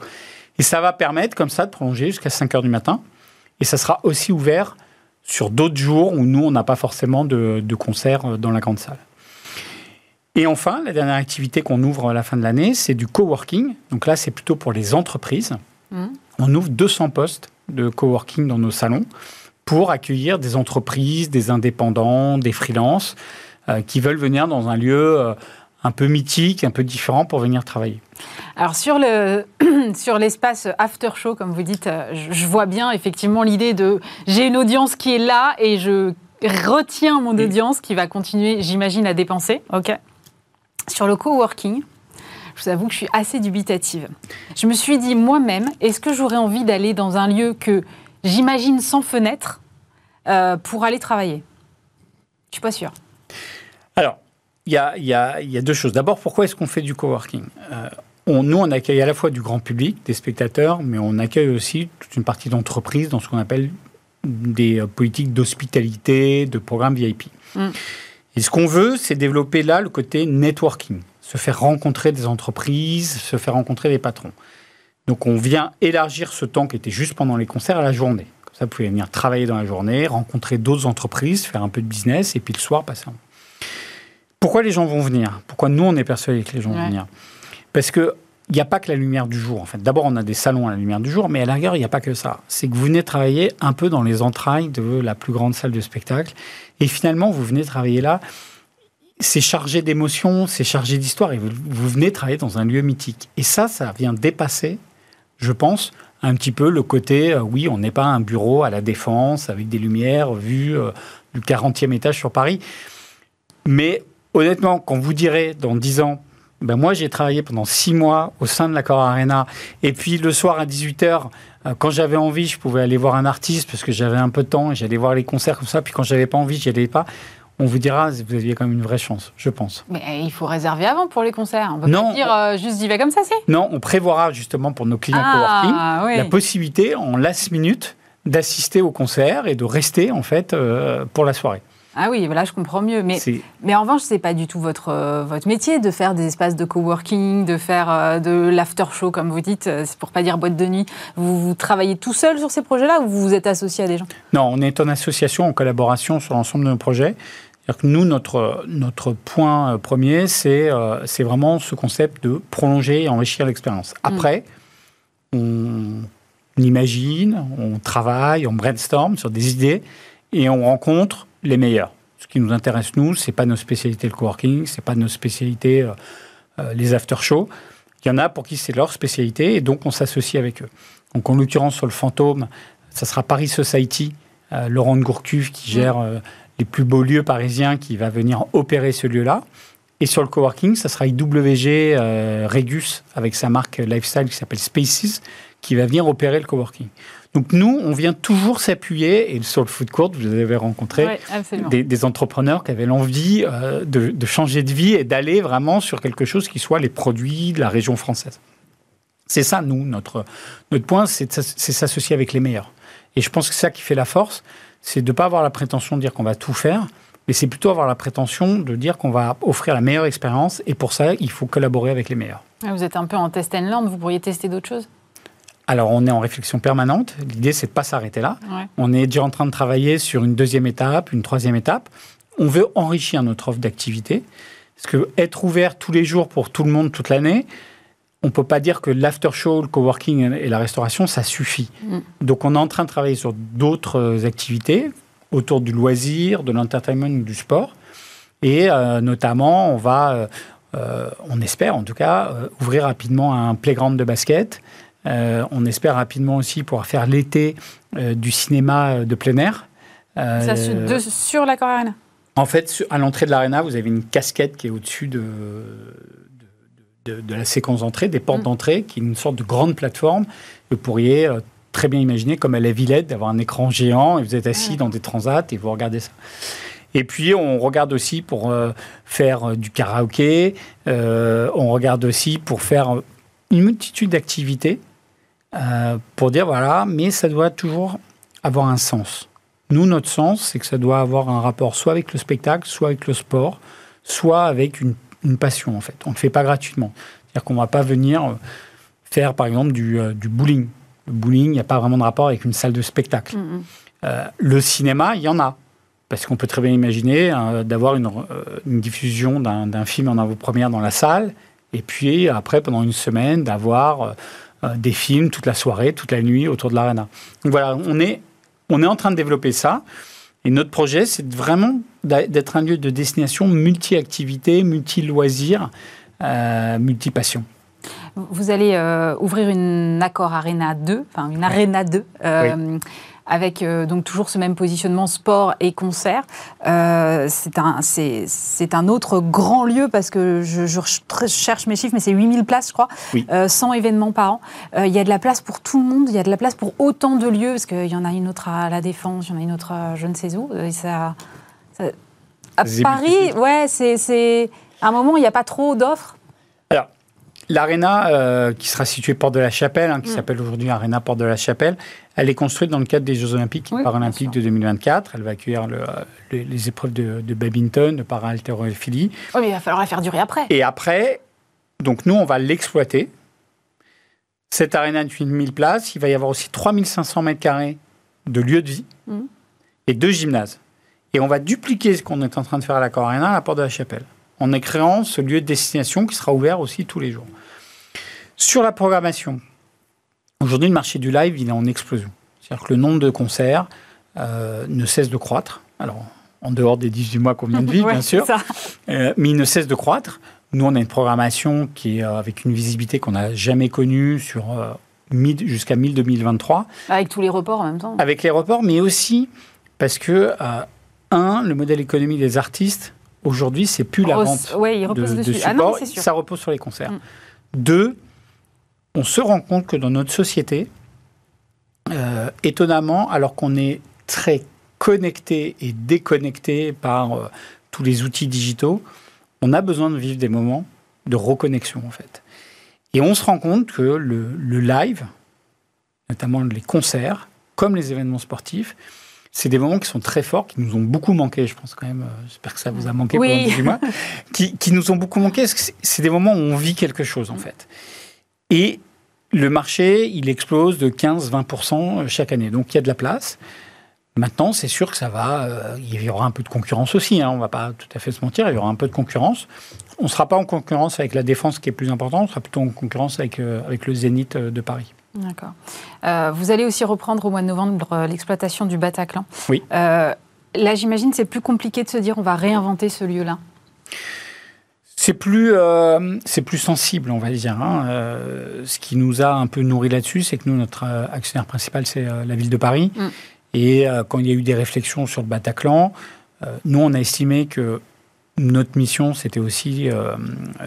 Et ça va permettre comme ça de prolonger jusqu'à 5 heures du matin. Et ça sera aussi ouvert sur d'autres jours où nous, on n'a pas forcément de, de concert dans la grande salle. Et enfin, la dernière activité qu'on ouvre à la fin de l'année, c'est du coworking. Donc là, c'est plutôt pour les entreprises. Mmh. On ouvre 200 postes de coworking dans nos salons pour accueillir des entreprises, des indépendants, des freelances euh, qui veulent venir dans un lieu euh, un peu mythique, un peu différent pour venir travailler. Alors sur le [CLEARS THROAT] sur l'espace after show, comme vous dites, euh, je, vois bien effectivement l'idée de j'ai une audience qui est là et je retiens mon audience qui va continuer, j'imagine, à dépenser. Ok. Sur le coworking, je vous avoue que je suis assez dubitative. Je me suis dit moi-même, est-ce que j'aurais envie d'aller dans un lieu que j'imagine sans fenêtre euh, pour aller travailler? Je suis pas sûre. Alors, il y a, y, a, y a, deux choses. D'abord, pourquoi est-ce qu'on fait du coworking? Euh, on, Nous, on accueille à la fois du grand public, des spectateurs, mais on accueille aussi toute une partie d'entreprises dans ce qu'on appelle des euh, politiques d'hospitalité, de programmes VIP. Mm. Et ce qu'on veut, c'est développer là le côté networking, se faire rencontrer des entreprises, se faire rencontrer des patrons. Donc on vient élargir ce temps qui était juste pendant les concerts à la journée. Comme ça, vous pouvez venir travailler dans la journée, rencontrer d'autres entreprises, faire un peu de business, et puis le soir, passer un pourquoi les gens vont venir? Pourquoi nous, on est persuadés que les gens vont venir? Parce que il n'y a pas que la lumière du jour. En fait, d'abord, on a des salons à la lumière du jour, mais à la rigueur, il n'y a pas que ça. C'est que vous venez travailler un peu dans les entrailles de la plus grande salle de spectacle, et finalement, vous venez travailler là. C'est chargé d'émotions, c'est chargé d'histoire, et vous, vous, venez travailler dans un lieu mythique. Et ça, ça vient dépasser, je pense, un petit peu le côté, euh, oui, on n'est pas un bureau à la défense avec des lumières vues euh, du 40e étage sur Paris, mais honnêtement, quand vous direz dans 10 ans, ben moi j'ai travaillé pendant 6 mois au sein de l'accord Arena, et puis le soir à 18h, euh, quand j'avais envie, je pouvais aller voir un artiste parce que j'avais un peu de temps, et j'allais voir les concerts comme ça, puis quand j'avais pas envie, j'y allais pas. On vous dira, vous aviez quand même une vraie chance, je pense. Mais eh, il faut réserver avant pour les concerts. On peut non, pas dire euh, juste d'y va comme ça, c'est Non, on prévoira justement pour nos clients ah, coworking la possibilité en last minute d'assister au concert et de rester en fait euh, pour la soirée. Ah oui, là je comprends mieux. Mais, mais en revanche, c'est pas du tout votre, euh, votre métier de faire des espaces de coworking, de faire euh, de l'after show, comme vous dites, euh, c'est pour pas dire boîte de nuit. Vous, travaillez tout seul sur ces projets-là ou vous vous êtes associé à des gens? Non, on est en association, en collaboration sur l'ensemble de nos projets. Que nous, notre, notre point premier, c'est c'est vraiment ce concept de prolonger et enrichir l'expérience. Mm. Après, on imagine, on travaille, on brainstorm sur des idées et on rencontre les meilleurs. Ce qui nous intéresse, nous, c'est pas nos spécialités le coworking, c'est pas nos spécialités euh, euh, les after-shows. Il y en a pour qui c'est leur spécialité et donc on s'associe avec eux. Donc en l'occurrence sur le fantôme, ça sera Paris Society, euh, Laurent de Gourcuff qui gère les plus beaux lieux parisiens qui va venir opérer ce lieu-là. Et sur le coworking, ça sera IWG Regus avec sa marque lifestyle qui s'appelle Spaces qui va venir opérer le coworking. Donc nous, on vient toujours s'appuyer, et sur le food court, vous avez rencontré des, entrepreneurs qui avaient l'envie euh, de, changer de vie et d'aller vraiment sur quelque chose qui soit les produits de la région française. C'est ça, nous, notre, notre point, c'est s'associer avec les meilleurs. Et je pense que c'est ça qui fait la force, c'est de ne pas avoir la prétention de dire qu'on va tout faire, mais c'est plutôt avoir la prétention de dire qu'on va offrir la meilleure expérience, et pour ça, il faut collaborer avec les meilleurs. Vous êtes un peu en test and learn, vous pourriez tester d'autres choses? Alors, on est en réflexion permanente. L'idée, c'est de pas s'arrêter là. On est déjà en train de travailler sur une deuxième étape, une troisième étape. On veut enrichir notre offre d'activité. Parce que être ouvert tous les jours pour tout le monde toute l'année, on ne peut pas dire que l'after show, le coworking et la restauration, ça suffit. Mm. Donc, on est en train de travailler sur d'autres activités autour du loisir, de l'entertainment ou du sport. Et euh, notamment, on va, euh, euh, on espère en tout cas, ouvrir rapidement un playground de basket on espère rapidement aussi pouvoir faire l'été du cinéma de plein air. Ça, sur l'accord Arena En fait, à l'entrée de l'Arena, vous avez une casquette qui est au-dessus de, de, la séquence d'entrée, des portes mm. d'entrée, qui est une sorte de grande plateforme. Vous pourriez très bien imaginer, comme à la Villette, d'avoir un écran géant et vous êtes assis dans des transats et vous regardez ça. Et puis, on regarde aussi pour euh, faire euh, du karaoké, euh, on regarde aussi pour faire une multitude d'activités, pour dire, voilà, mais ça doit toujours avoir un sens. Nous, notre sens, c'est que ça doit avoir un rapport soit avec le spectacle, soit avec le sport, soit avec une, passion, en fait. On ne le fait pas gratuitement. C'est-à-dire qu'on ne va pas venir faire, par exemple, du, du bowling le bowling, il n'y a pas vraiment de rapport avec une salle de spectacle. Mm-hmm. Euh, le cinéma, il y en a. Parce qu'on peut très bien imaginer hein, d'avoir une, euh, une, diffusion d'un film en avant-première dans la salle, et puis après, pendant une semaine, d'avoir euh, des films toute la soirée, toute la nuit autour de l'arena. Donc voilà, on est, on est en train de développer ça. Et notre projet, c'est vraiment d'être un lieu de destination multi-activités, multi-loisirs, multi-passions. Vous allez euh, ouvrir une Accor Arena 2, enfin une Arena 2. Euh, avec euh, donc toujours ce même positionnement sport et concert. c'est un, c'est, un autre grand lieu parce que je, cherche mes chiffres, mais c'est 8000 places, je crois, 100 événements par an. Il y a de la place pour tout le monde, il y a de la place pour autant de lieux, parce qu'il y en a une autre à La Défense, il y en a une autre à je ne sais où. ça, à Paris, ouais, c'est, c'est à un moment, il n'y a pas trop d'offres. L'aréna, euh, qui sera située Porte de la Chapelle, hein, qui mm. s'appelle aujourd'hui Aréna Porte de la Chapelle, elle est construite dans le cadre des Jeux Olympiques et Paralympiques de 2024. Elle va accueillir les, épreuves de, badminton, de para-haltérophilie. Oui, mais il va falloir la faire durer après. Et après, donc nous, on va l'exploiter. Cette aréna de 8000 places, il va y avoir aussi 3500 mètres carrés de lieux de vie mm. et deux gymnases. Et on va dupliquer ce qu'on est en train de faire à la Arena à la Porte de la Chapelle en créant ce lieu de destination qui sera ouvert aussi tous les jours. Sur la programmation, aujourd'hui le marché du live il est en explosion. C'est-à-dire que le nombre de concerts euh, ne cesse de croître. Alors en dehors des 18 mois qu'on vient de vivre, [LAUGHS] bien sûr, euh, mais il ne cesse de croître. Nous, on a une programmation qui est euh, avec une visibilité qu'on n'a jamais connue sur jusqu'à 2023. Avec tous les reports en même temps. Avec les reports, mais aussi parce que, un, le modèle économique des artistes Aujourd'hui, c'est plus la vente de, de, support, ah ça repose sur les concerts. Mm. Deux, on se rend compte que dans notre société, euh, étonnamment, alors qu'on est très connecté et déconnecté par euh, tous les outils digitaux, on a besoin de vivre des moments de reconnexion en fait. Et on se rend compte que le live, notamment les concerts, comme les événements sportifs, c'est des moments qui sont très forts, qui nous ont beaucoup manqué, je pense quand même. Euh, j'espère que ça vous a manqué oui. pendant mois. [LAUGHS] Qui, qui, nous ont beaucoup manqué, c'est des moments où on vit quelque chose, en fait. Et le marché, il explose de 15-20% chaque année. Donc il y a de la place. Maintenant, c'est sûr que ça va. Euh, il y aura un peu de concurrence aussi. Hein, on ne va pas tout à fait se mentir. Il y aura un peu de concurrence. On ne sera pas en concurrence avec la défense qui est plus importante. On sera plutôt en concurrence avec, euh, avec le Zénith de Paris. D'accord. Euh, vous allez aussi reprendre au mois de novembre euh, l'exploitation du Bataclan. Oui. Euh, là, j'imagine, c'est plus compliqué de se dire on va réinventer ce lieu-là. C'est plus, c'est plus sensible, on va dire. Hein. ce qui nous a un peu nourri là-dessus, c'est que nous, notre actionnaire principal, c'est la ville de Paris. Mm. Et quand il y a eu des réflexions sur le Bataclan, nous, on a estimé que notre mission, c'était aussi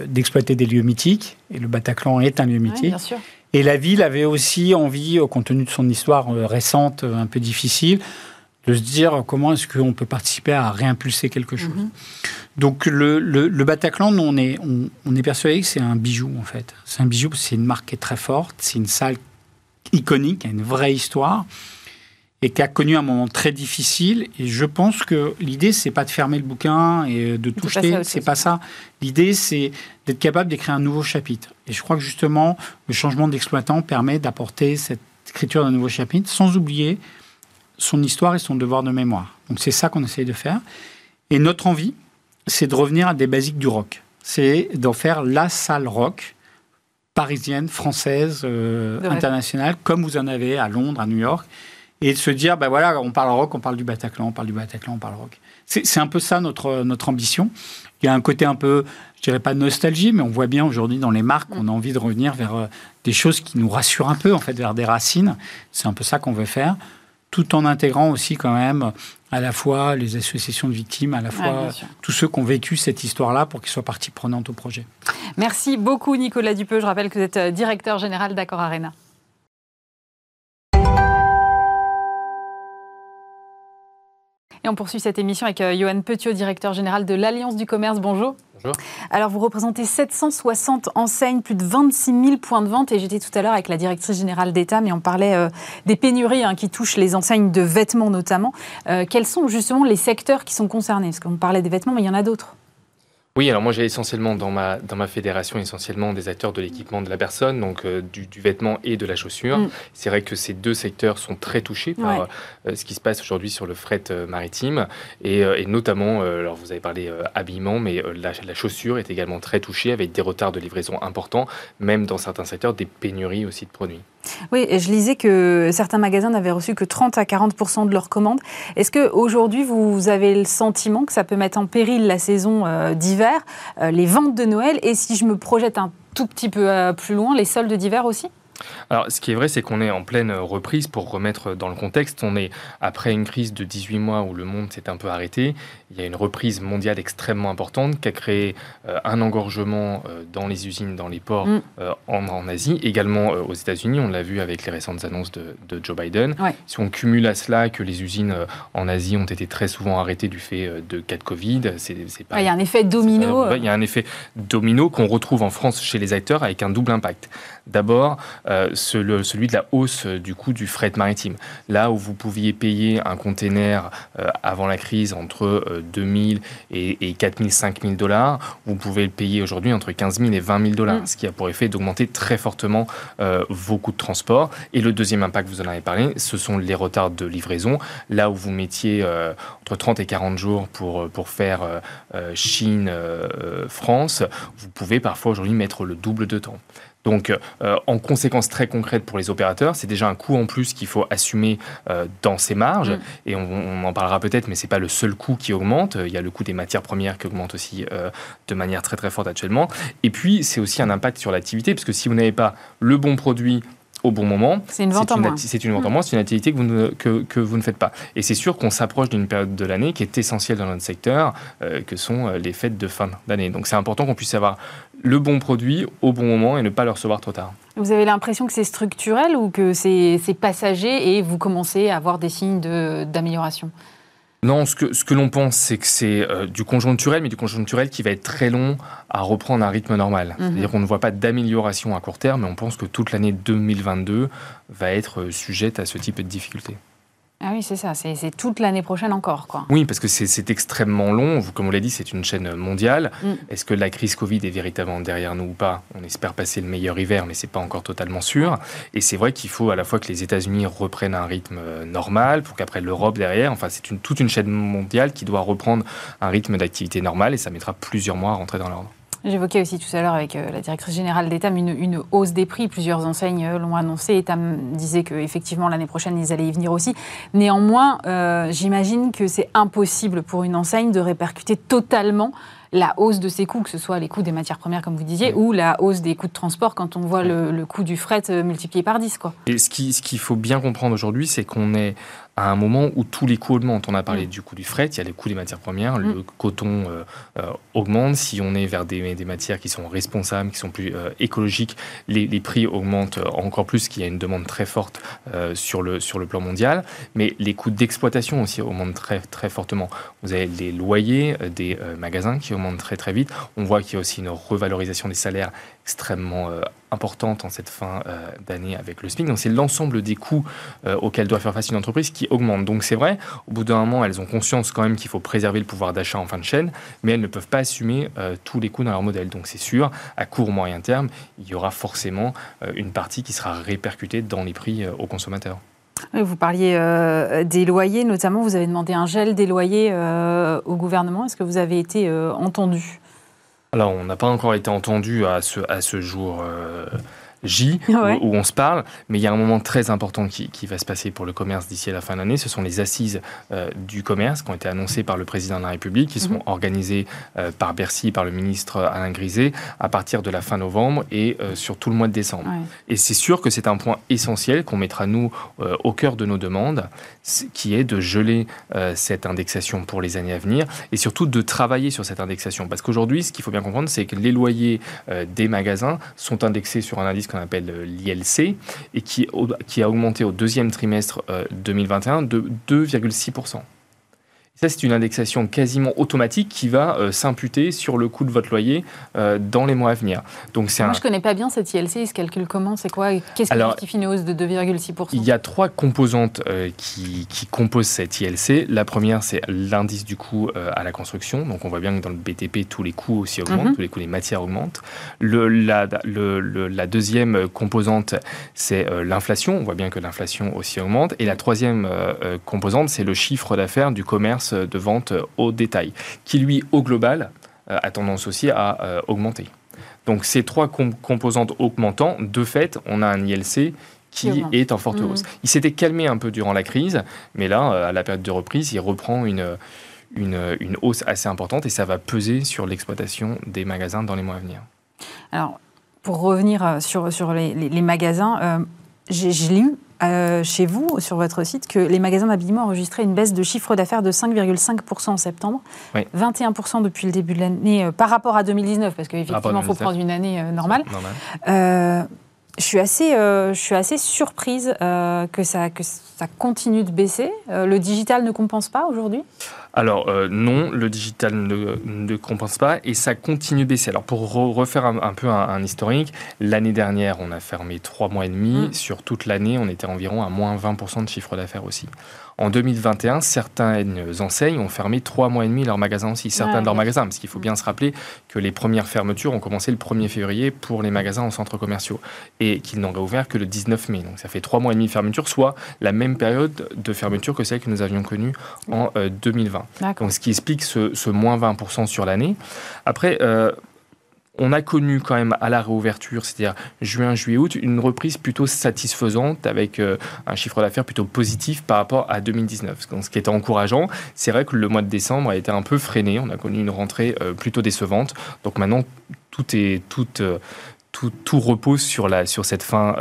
d'exploiter des lieux mythiques. Et le Bataclan est un lieu mythique. Et la ville avait aussi envie, compte tenu de son histoire euh, récente, euh, un peu difficile, de se dire comment est-ce qu'on peut participer à réimpulser quelque chose. Mhm. Donc le, le, Bataclan, on est, on, est persuadé que c'est un bijou en fait. C'est un bijou parce que c'est une marque qui est très forte, c'est une salle iconique, qui a une vraie histoire et qui a connu un moment très difficile. Et je pense que l'idée, c'est pas de fermer le bouquin et de tout jeter, c'est pas ça. L'idée, c'est d'être capable d'écrire un nouveau chapitre. Et je crois que justement, le changement d'exploitant permet d'apporter cette écriture d'un nouveau chapitre sans oublier son histoire et son devoir de mémoire. Donc c'est ça qu'on essaye de faire. Et notre envie, c'est de revenir à des basiques du rock. C'est d'en faire la salle rock parisienne, française, euh, internationale, comme vous en avez à Londres, à New York et de se dire, ben voilà, on parle rock, on parle du Bataclan, on parle du Bataclan, on parle rock. c'est un peu ça notre, notre ambition. Il y a un côté un peu, je dirais pas nostalgie, mais on voit bien aujourd'hui dans les marques qu'on a envie de revenir vers euh, des choses qui nous rassurent un peu, en fait, vers des racines. C'est un peu ça qu'on veut faire, tout en intégrant aussi quand même à la fois les associations de victimes, à la fois tous ceux qui ont vécu cette histoire-là pour qu'ils soient partie prenante au projet. Merci beaucoup Nicolas Dupeux. Je rappelle que vous êtes euh, directeur général d'Accor Arena. Et on poursuit cette émission avec euh, Johan Petiot, directeur général de l'Alliance du commerce. Bonjour. Bonjour. Alors, vous représentez 760 enseignes, plus de 26 000 points de vente. Et j'étais tout à l'heure avec la directrice générale d'État, mais on parlait euh, des pénuries hein, qui touchent les enseignes de vêtements notamment. Euh, quels sont justement les secteurs qui sont concernés? Parce qu'on parlait des vêtements, mais il y en a d'autres. Oui, alors moi j'ai essentiellement dans ma, dans ma fédération essentiellement des acteurs de l'équipement de la personne, donc euh, du, vêtement et de la chaussure. Mm. C'est vrai que ces deux secteurs sont très touchés par euh, ce qui se passe aujourd'hui sur le fret euh, maritime et, et notamment, alors vous avez parlé habillement, mais la, la, chaussure est également très touchée avec des retards de livraison importants, même dans certains secteurs des pénuries aussi de produits. Oui, je lisais que certains magasins n'avaient reçu que 30 à 40 de leurs commandes. Est-ce qu'aujourd'hui, vous avez le sentiment que ça peut mettre en péril la saison euh, d'hiver, euh, les ventes de Noël, et si je me projette un tout petit peu euh, plus loin, les soldes d'hiver aussi? Alors, ce qui est vrai, c'est qu'on est en pleine reprise. Pour remettre dans le contexte, on est après une crise de 18 mois où le monde s'est un peu arrêté. Il y a une reprise mondiale extrêmement importante qui a créé euh, un engorgement euh, dans les usines, dans les ports mm. euh, en, Asie, également aux États-Unis. On l'a vu avec les récentes annonces de, Joe Biden. Si on cumule à cela que les usines en Asie ont été très souvent arrêtées du fait de cas de Covid, c'est pas. Il y a un effet domino. il y a un effet domino qu'on retrouve en France chez les acteurs avec un double impact. D'abord, euh, celui de la hausse du coût du fret maritime. Là où vous pouviez payer un container avant la crise entre 2000 et, et 4000, 5000 dollars, vous pouvez le payer aujourd'hui entre 15 000 et 20 000 dollars, mm. ce qui a pour effet d'augmenter très fortement vos coûts de transport. Et le deuxième impact, vous en avez parlé, ce sont les retards de livraison. Là où vous mettiez entre 30 et 40 jours pour, pour faire Chine-France, vous pouvez parfois aujourd'hui mettre le double de temps. Donc, euh, en conséquence très concrète pour les opérateurs, c'est déjà un coût en plus qu'il faut assumer euh, dans ces marges. Mm. Et on, en parlera peut-être, mais ce n'est pas le seul coût qui augmente. Il y a le coût des matières premières qui augmente aussi euh, de manière très très forte actuellement. Et puis, c'est aussi un impact sur l'activité, parce que si vous n'avez pas le bon produit au bon moment. C'est une vente en moins. C'est une vente en moins, c'est une activité que vous ne, que, que vous ne faites pas. Et c'est sûr qu'on s'approche d'une période de l'année qui est essentielle dans notre secteur, euh, que sont les fêtes de fin d'année. Donc c'est important qu'on puisse avoir le bon produit au bon moment et ne pas le recevoir trop tard. Vous avez l'impression que c'est structurel ou que c'est passager et vous commencez à avoir des signes d'amélioration? Non, ce que, ce que l'on pense, c'est que c'est euh, du conjoncturel, mais du conjoncturel qui va être très long à reprendre un rythme normal. Mhm. C'est-à-dire qu'on ne voit pas d'amélioration à court terme, mais on pense que toute l'année 2022 va être euh, sujette à ce type de difficultés. Ah oui, c'est ça, c'est toute l'année prochaine encore. Quoi. Oui, parce que c'est extrêmement long. Comme on l'a dit, c'est une chaîne mondiale. Mm. Est-ce que la crise Covid est véritablement derrière nous ou pas? On espère passer le meilleur hiver, mais c'est pas encore totalement sûr. Et c'est vrai qu'il faut à la fois que les États-Unis reprennent un rythme euh, normal, pour qu'après l'Europe derrière, enfin, c'est toute une chaîne mondiale qui doit reprendre un rythme d'activité normal et ça mettra plusieurs mois à rentrer dans l'ordre. J'évoquais aussi tout à l'heure avec euh, la directrice générale d'Etam une, une, hausse des prix. Plusieurs enseignes euh, l'ont annoncé. Etam disait qu'effectivement l'année prochaine ils allaient y venir aussi. Néanmoins, euh, j'imagine que c'est impossible pour une enseigne de répercuter totalement la hausse de ses coûts, que ce soit les coûts des matières premières, comme vous disiez, ou la hausse des coûts de transport quand on voit le, coût du fret multiplié par 10. Quoi. Et ce qu'il ce qu'il faut bien comprendre aujourd'hui, c'est qu'on est à un moment où tous les coûts augmentent. On a parlé mm. du coût du fret, il y a les coûts des matières premières, le mm. coton euh, euh, augmente. Si on est vers des, des, matières qui sont responsables, qui sont plus euh, écologiques, les, les, prix augmentent encore plus, qu'il y a une demande très forte sur, le, sur le plan mondial. Mais les coûts d'exploitation aussi augmentent très, très fortement. Vous avez les loyers des magasins qui augmentent très très vite. On voit qu'il y a aussi une revalorisation des salaires extrêmement importante en cette fin euh, d'année avec le SMIC. Donc c'est l'ensemble des coûts euh, auxquels doit faire face une entreprise qui augmente. Donc c'est vrai, au bout d'un moment, elles ont conscience quand même qu'il faut préserver le pouvoir d'achat en fin de chaîne, mais elles ne peuvent pas assumer euh, tous les coûts dans leur modèle. Donc c'est sûr, à court ou moyen terme, il y aura forcément une partie qui sera répercutée dans les prix aux consommateurs. Vous parliez des loyers, notamment vous avez demandé un gel des loyers au gouvernement. Est-ce que vous avez été entendu? Alors, on n'a pas encore été entendu à ce, à ce jour. Euh, J, où, on se parle, mais il y a un moment très important qui, va se passer pour le commerce d'ici à la fin de l'année. Ce sont les assises du commerce qui ont été annoncées par le président de la République, qui seront mhm. organisées par Bercy, par le ministre Alain Griset, à partir de la fin novembre et sur tout le mois de décembre. Et c'est sûr que c'est un point essentiel qu'on mettra, nous, au cœur de nos demandes, qui est de geler cette indexation pour les années à venir et surtout de travailler sur cette indexation. Parce qu'aujourd'hui, ce qu'il faut bien comprendre, c'est que les loyers euh, des magasins sont indexés sur un indice qu'on appelle euh, l'ILC et qui, a augmenté au deuxième trimestre 2021 euh, de 2,6%. Ça, c'est une indexation quasiment automatique qui va euh, s'imputer sur le coût de votre loyer euh, dans les mois à venir. Donc, Moi, un... je ne connais pas bien cette ILC. Il se calcule comment C'est quoi Qu'est-ce qui justifie une hausse de 2,6% Il y a trois composantes euh, qui, qui, composent cette ILC. La première, c'est l'indice du coût à la construction. Donc, on voit bien que dans le BTP, tous les coûts aussi augmentent, mhm. tous les coûts des matières augmentent. Le, la, le, la, deuxième composante, c'est l'inflation. On voit bien que l'inflation aussi augmente. Et la troisième composante, c'est le chiffre d'affaires du commerce de vente au détail, qui lui, au global, euh, a tendance aussi à euh, augmenter. Donc ces trois composantes augmentant, de fait, on a un ILC qui est en forte mmh. hausse. Il s'était calmé un peu durant la crise, mais là, euh, à la période de reprise, il reprend une, une, hausse assez importante et ça va peser sur l'exploitation des magasins dans les mois à venir. Alors, pour revenir sur, sur les, magasins, j'ai lu euh, chez vous, sur votre site, que les magasins d'habillement ont enregistré une baisse de chiffre d'affaires de 5,5% en septembre, 21% depuis le début de l'année euh, par rapport à 2019, parce qu'effectivement, il faut prendre une année euh, normale. Je suis assez, je suis assez surprise que, ça, que ça continue de baisser. le digital ne compense pas aujourd'hui? Alors euh, non, le digital ne, compense pas et ça continue de baisser. Alors pour refaire un, peu un, historique, l'année dernière, on a fermé trois mois et demi. Mmh. Sur toute l'année, on était environ à moins 20% de chiffre d'affaires aussi. En 2021, certaines enseignes ont fermé trois mois et demi leurs magasins aussi, certains de leurs magasins, parce qu'il faut bien se rappeler que les premières fermetures ont commencé le 1er février pour les magasins en centres commerciaux et qu'ils n'ont réouvert que le 19 mai. Donc ça fait trois mois et demi de fermeture, soit la même période de fermeture que celle que nous avions connue en 2020. Euh, Donc ce qui explique ce, ce moins 20% sur l'année. Après, euh, on a connu quand même à la réouverture, c'est-à-dire juin, juillet, août, une reprise plutôt satisfaisante avec euh, un chiffre d'affaires plutôt positif par rapport à 2019. ce qui était encourageant, c'est vrai que le mois de décembre a été un peu freiné. On a connu une rentrée euh, plutôt décevante. Donc maintenant, tout est tout, euh, tout, repose sur, la, sur cette fin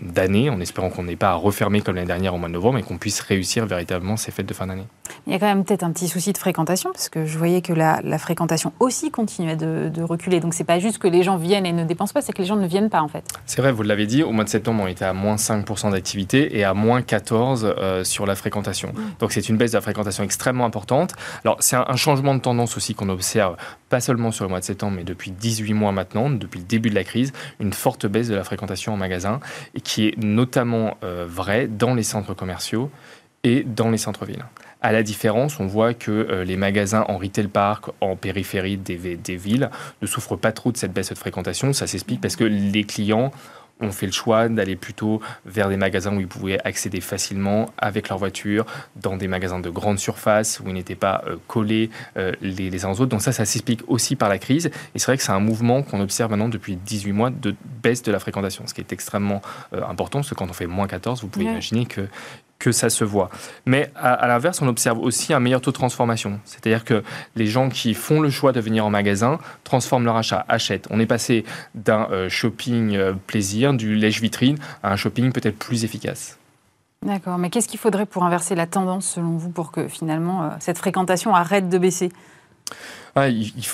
d'année, en espérant qu'on n'ait pas à refermer comme l'année dernière au mois de novembre et qu'on puisse réussir véritablement ces fêtes de fin d'année. Il y a quand même peut-être un petit souci de fréquentation, parce que je voyais que la, fréquentation aussi continuait de, reculer. Donc c'est pas juste que les gens viennent et ne dépensent pas, c'est que les gens ne viennent pas en fait. C'est vrai, vous l'avez dit, au mois de septembre, on était à moins 5% d'activité et à moins 14% euh, sur la fréquentation. Donc c'est une baisse de la fréquentation extrêmement importante. Alors c'est un, changement de tendance aussi qu'on observe, pas seulement sur le mois de septembre, mais depuis 18 mois maintenant, depuis le début de la crise, une forte baisse de la fréquentation en magasin, qui est notamment euh, vrai dans les centres commerciaux et dans les centres-villes. À la différence, on voit que euh, les magasins en retail park, en périphérie des, villes, ne souffrent pas trop de cette baisse de fréquentation. Ça s'explique parce que les clients ont fait le choix d'aller plutôt vers des magasins où ils pouvaient accéder facilement avec leur voiture, dans des magasins de grande surface où ils n'étaient pas euh, collés euh, les, uns aux autres. Donc ça, ça s'explique aussi par la crise. Et c'est vrai que c'est un mouvement qu'on observe maintenant depuis 18 mois de baisse de la fréquentation, ce qui est extrêmement important, parce que quand on fait moins 14, vous pouvez imaginer que que ça se voit. Mais à, l'inverse, on observe aussi un meilleur taux de transformation. C'est-à-dire que les gens qui font le choix de venir en magasin transforment leur achat, achètent. On est passé d'un euh, shopping euh, plaisir, du lèche-vitrine, à un shopping peut-être plus efficace. D'accord, mais qu'est-ce qu'il faudrait pour inverser la tendance selon vous pour que finalement euh, cette fréquentation arrête de baisser?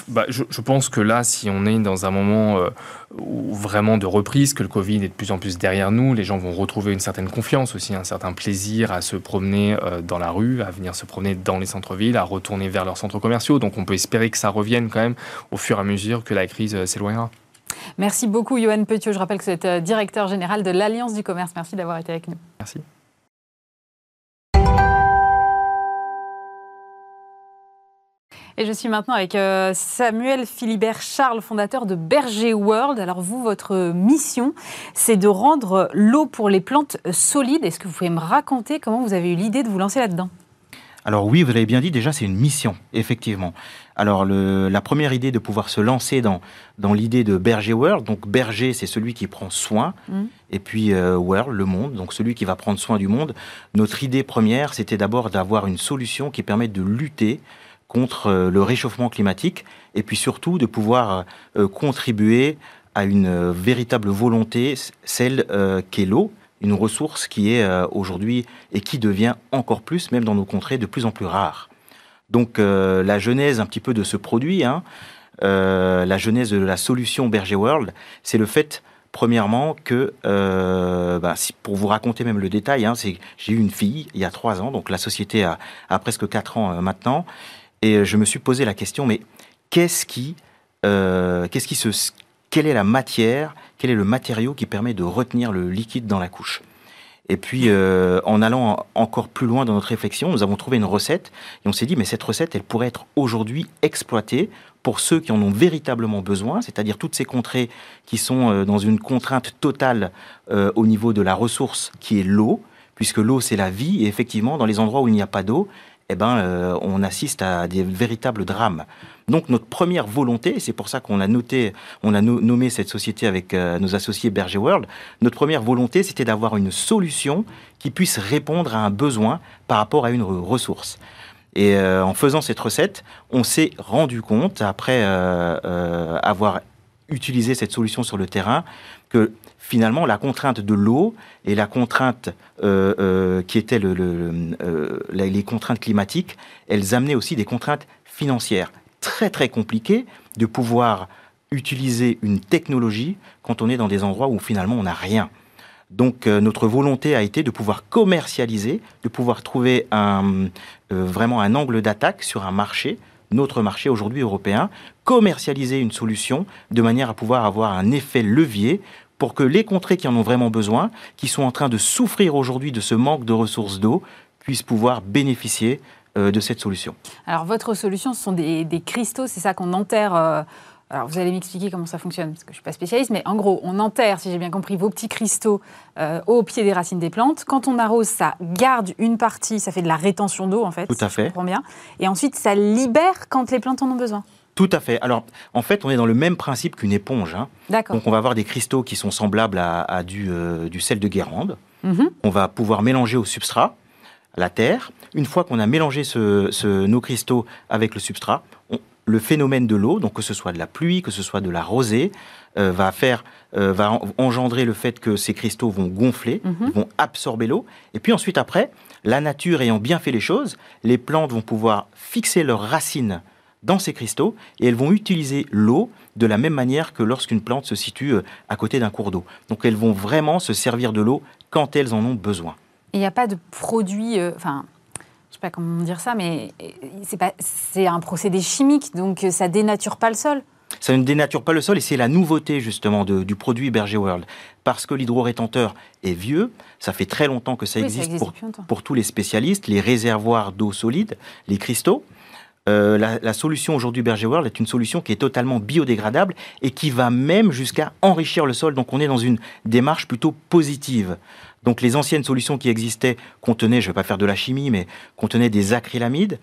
Bah, je, pense que là, si on est dans un moment euh, vraiment de reprise, que le Covid est de plus en plus derrière nous, les gens vont retrouver une certaine confiance aussi, un certain plaisir à se promener euh, dans la rue, à venir se promener dans les centres-villes, à retourner vers leurs centres commerciaux. Donc on peut espérer que ça revienne quand même au fur et à mesure que la crise euh, s'éloignera. Merci beaucoup, Johan Petiot. Je rappelle que vous êtes directeur général de l'Alliance du commerce. Merci d'avoir été avec nous. Merci. Et je suis maintenant avec euh, Samuel Philibert Charles, fondateur de Berger World. Alors vous, votre mission, c'est de rendre l'eau pour les plantes solide. Est-ce que vous pouvez me raconter comment vous avez eu l'idée de vous lancer là-dedans? Alors oui, vous l'avez bien dit, déjà c'est une mission, effectivement. Alors le, la première idée de pouvoir se lancer dans, dans l'idée de Berger World, donc Berger c'est celui qui prend soin, Mm. et puis euh, World, le monde, donc celui qui va prendre soin du monde. Notre idée première, c'était d'abord d'avoir une solution qui permette de lutter contre euh, le réchauffement climatique, et puis surtout de pouvoir euh, contribuer à une euh, véritable volonté, celle euh, qu'est l'eau, une ressource qui est euh, aujourd'hui et qui devient encore plus, même dans nos contrées, de plus en plus rare. Donc euh, la genèse un petit peu de ce produit, hein, euh, la genèse de la solution Berger World, c'est le fait, premièrement, que, euh, si- pour vous raconter même le détail, hein, j'ai eu une fille il y a trois ans, donc la société a, presque quatre ans euh, maintenant, et euh, je me suis posé la question, mais qu'est-ce qui, euh, qu'est-ce qui se, quelle est la matière, quel est le matériau qui permet de retenir le liquide dans la couche? Et puis, euh, en allant encore plus loin dans notre réflexion, nous avons trouvé une recette et on s'est dit, mais cette recette, elle pourrait être aujourd'hui exploitée pour ceux qui en ont véritablement besoin, c'est-à-dire toutes ces contrées qui sont dans une contrainte totale au niveau de la ressource qui est l'eau, puisque l'eau c'est la vie et effectivement dans les endroits où il n'y a pas d'eau, eh ben, euh, on assiste à des véritables drames. Donc notre première volonté, c'est pour ça qu'on a nommé cette société avec euh, nos associés Berger World, notre première volonté c'était d'avoir une solution qui puisse répondre à un besoin par rapport à une re- ressource. Et euh, en faisant cette recette, on s'est rendu compte, après avoir utilisé cette solution sur le terrain, que finalement la contrainte de l'eau et la contrainte euh, euh, qui était euh, les contraintes climatiques, elles amenaient aussi des contraintes financières très très compliquées de pouvoir utiliser une technologie quand on est dans des endroits où finalement on n'a rien. Donc notre volonté a été de pouvoir commercialiser, de pouvoir trouver un, vraiment un angle d'attaque sur un marché, notre marché aujourd'hui européen, commercialiser une solution de manière à pouvoir avoir un effet levier pour que les contrées qui en ont vraiment besoin, qui sont en train de souffrir aujourd'hui de ce manque de ressources d'eau, puissent pouvoir bénéficier euh, de cette solution. Alors, votre solution, ce sont des, des cristaux, c'est ça qu'on enterre. euh, alors, vous allez m'expliquer comment ça fonctionne, parce que je ne suis pas spécialiste, mais en gros, on enterre, si j'ai bien compris, vos petits cristaux euh, au pied des racines des plantes. Quand on arrose, ça garde une partie, ça fait de la rétention d'eau, en fait. Tout à si fait. Je comprends bien. Et ensuite, ça libère quand les plantes en ont besoin. Tout à fait. Alors, en fait, on est dans le même principe qu'une éponge. hein. D'accord. Donc, on va avoir des cristaux qui sont semblables à, à du, euh, du sel de Guérande. Mhm. On va pouvoir mélanger au substrat, la terre. Une fois qu'on a mélangé ce- ce- nos cristaux avec le substrat, on- le phénomène de l'eau, donc que ce soit de la pluie, que ce soit de la rosée, euh, va faire, euh, va en- engendrer le fait que ces cristaux vont gonfler, Mhm. vont absorber l'eau. Et puis ensuite, après, la nature ayant bien fait les choses, les plantes vont pouvoir fixer leurs racines dans ces cristaux et elles vont utiliser l'eau de la même manière que lorsqu'une plante se situe euh, à côté d'un cours d'eau. Donc elles vont vraiment se servir de l'eau quand elles en ont besoin. Il n'y a pas de produit, euh, enfin, je sais pas comment dire ça, mais euh, c'est un procédé chimique, donc ça dénature pas le sol. Ça ne dénature pas le sol et c'est la nouveauté justement de- du produit Berger World. Parce que l'hydrorétenteur est vieux, ça fait très longtemps que ça Oui, existe, pour tous les spécialistes, les réservoirs d'eau solide, les cristaux. Euh, la, la solution aujourd'hui Berger World est une solution qui est totalement biodégradable et qui va même jusqu'à enrichir le sol. Donc on est dans une démarche plutôt positive. Donc les anciennes solutions qui existaient contenaient, je ne vais pas faire de la chimie, mais contenaient des acrylamides.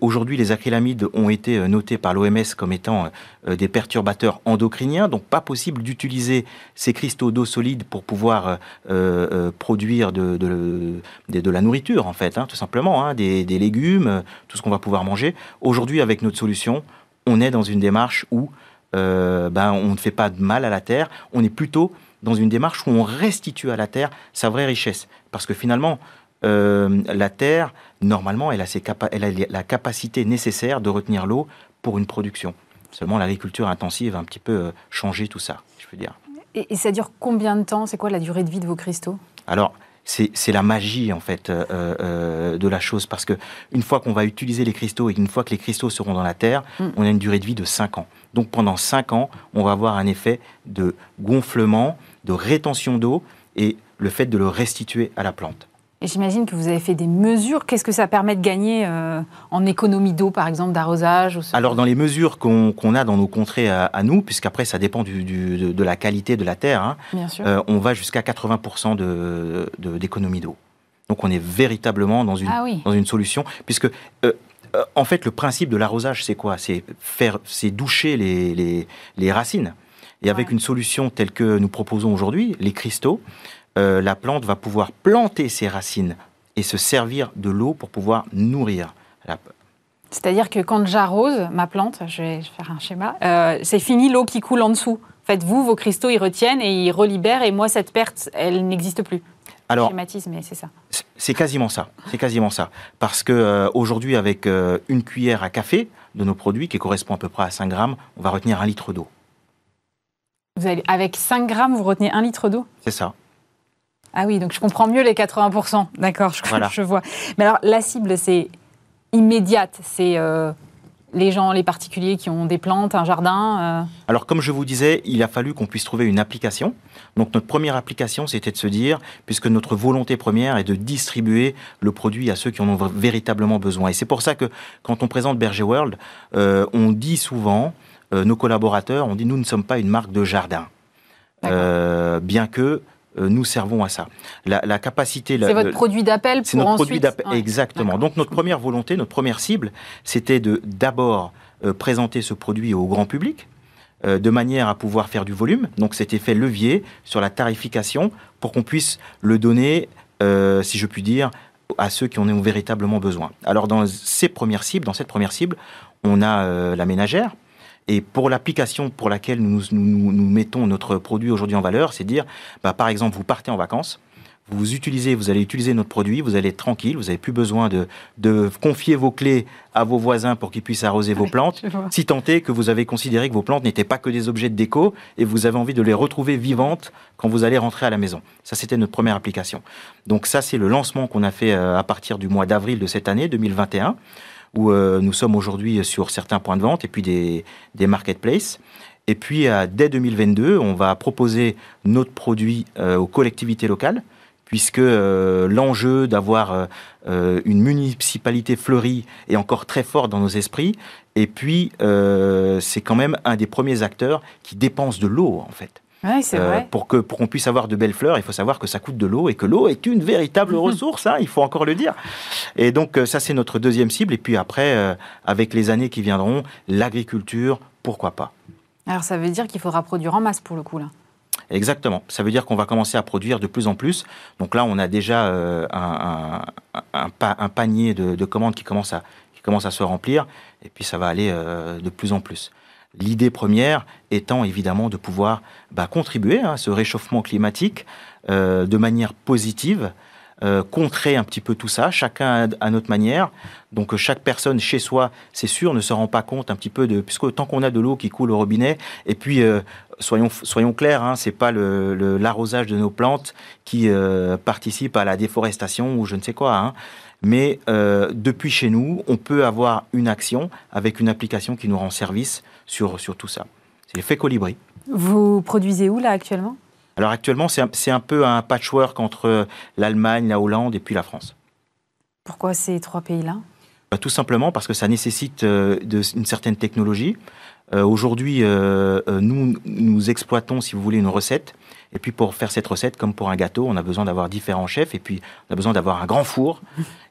Aujourd'hui, les acrylamides ont été euh, notés par l'OMS comme étant euh, des perturbateurs endocriniens, donc pas possible d'utiliser ces cristaux d'eau solide pour pouvoir euh, euh, produire de, la nourriture, en fait, hein, tout simplement, hein, des, légumes, euh, tout ce qu'on va pouvoir manger. Aujourd'hui, avec notre solution, on est dans une démarche où euh, ben, on ne fait pas de mal à la terre, on est plutôt dans une démarche où on restitue à la terre sa vraie richesse. Parce que finalement, euh, la terre, normalement, elle a, ses capa- elle a la capacité nécessaire de retenir l'eau pour une production. Seulement, l'agriculture intensive a un petit peu euh, changé tout ça, je veux dire. Et, et ça dure combien de temps? C'est quoi la durée de vie de vos cristaux? Alors, c'est la magie en fait euh, euh, de la chose parce que une fois qu'on va utiliser les cristaux et une fois que les cristaux seront dans la terre, Mm. on a une durée de vie de 5 ans. Donc pendant 5 ans, on va avoir un effet de gonflement, de rétention d'eau et le fait de le restituer à la plante. Et j'imagine que vous avez fait des mesures. Qu'est-ce que ça permet de gagner euh, en économie d'eau, par exemple, d'arrosage ce- Alors dans les mesures qu'on a dans nos contrées à, à nous, puisqu'après ça dépend du, du- de, de la qualité de la terre, hein, Bien sûr. euh, on va jusqu'à 80% de- de- d'économie d'eau. Donc on est véritablement dans une, Ah oui. dans une solution, puisque euh, euh, en fait le principe de l'arrosage c'est quoi? C'est faire, c'est doucher les, les, les racines. Et avec Ouais. une solution telle que nous proposons aujourd'hui, les cristaux, euh, la plante va pouvoir planter ses racines et se servir de l'eau pour pouvoir nourrir. la- C'est-à-dire que quand j'arrose ma plante, je vais faire un schéma, euh, c'est fini l'eau qui coule en dessous. En fait, vous, vos cristaux, ils retiennent et ils relibèrent, et moi, cette perte, elle n'existe plus. Alors, Schématisme, mais c'est ça. C'est quasiment ça. C'est quasiment ça. Parce que euh, aujourd'hui, avec euh, une cuillère à café de nos produits, qui correspond à peu près à 5 grammes, on va retenir un litre d'eau. Vous allez, avec 5 grammes, vous retenez un litre d'eau? C'est ça. Ah oui, donc je comprends mieux les 80%. D'accord, je, Voilà. je vois. Mais alors, la cible, c'est immédiate. C'est euh, les gens, les particuliers qui ont des plantes, un jardin. euh, Alors, comme je vous disais, il a fallu qu'on puisse trouver une application. Donc, notre première application, c'était de se dire, puisque notre volonté première est de distribuer le produit à ceux qui en ont véritablement besoin. Et c'est pour ça que, quand on présente Berger World, euh, on dit souvent, nos collaborateurs, on dit, nous ne sommes pas une marque de jardin. Euh, bien que euh, nous servons à ça. La, la capacité... c'est votre produit d'appel pour C'est notre ensuite... produit d'appel. Ouais. Exactement. Donc notre première volonté, notre première cible, c'était de d'abord euh, présenter ce produit au grand public euh, de manière à pouvoir faire du volume. Donc cet effet levier sur la tarification pour qu'on puisse le donner, euh, si je puis dire, à ceux qui en ont véritablement besoin. Alors dans ces premières cibles, dans cette première cible, on a euh, la ménagère. Et pour l'application pour laquelle nous, nous, nous- mettons notre produit aujourd'hui en valeur, c'est dire, bah, par exemple, vous partez en vacances, vous utilisez, vous allez utiliser notre produit, vous allez être tranquille, vous n'avez plus besoin de, de confier vos clés à vos voisins pour qu'ils puissent arroser vos plantes. Si tant est que vous avez considéré que vos plantes n'étaient pas que des objets de déco et vous avez envie de les retrouver vivantes quand vous allez rentrer à la maison. Ça, c'était notre première application. Donc ça, c'est le lancement qu'on a fait euh, à partir du mois d'avril de cette année, 2021, où euh, nous sommes aujourd'hui sur certains points de vente et puis des, des marketplaces. Et puis, dès 2022, on va proposer notre produit euh, aux collectivités locales, puisque euh, l'enjeu d'avoir une municipalité fleurie est encore très fort dans nos esprits. Et puis, c'est quand même un des premiers acteurs qui dépense de l'eau, en fait. Ouais, Euh, pour que pour qu'on puisse avoir de belles fleurs, il faut savoir que ça coûte de l'eau et que l'eau est une véritable ressource. hein, il faut encore le dire. Et donc euh, ça c'est notre deuxième cible. Et puis après, euh, avec les années qui viendront, l'agriculture, pourquoi pas. Alors, ça veut dire qu'il faudra produire en masse pour le coup, là. Exactement. Ça veut dire qu'on va commencer à produire de plus en plus. Donc là, on a déjà euh, un, un- un pa- un panier de, de commandes qui commence, à, qui commence à se remplir. Et puis ça va aller de plus en plus. L'idée première étant évidemment de pouvoir bah, contribuer à ce réchauffement climatique euh, de manière positive, euh, contrer un petit peu tout ça, chacun à, notre manière. Donc euh, chaque personne chez soi, c'est sûr, ne se rend pas compte un petit peu de... Puisque tant qu'on a de l'eau qui coule au robinet, et puis soyons, soyons clairs, hein, c'est pas l'arrosage de nos plantes qui participe à la déforestation ou je ne sais quoi. hein. Mais euh, depuis chez nous, on peut avoir une action avec une application qui nous rend service sur, sur tout ça. C'est l'effet colibri. Vous produisez où, là, actuellement? Alors actuellement, c'est un, un peu un patchwork entre l'Allemagne, la Hollande et puis la France. Pourquoi ces trois pays-là? Bah, Tout simplement parce que ça nécessite euh, de- une certaine technologie. Euh, Aujourd'hui, nous, nous exploitons, si vous voulez, une recette. Et puis pour faire cette recette, comme pour un gâteau, on a besoin d'avoir différents chefs. Et puis on a besoin d'avoir un grand four.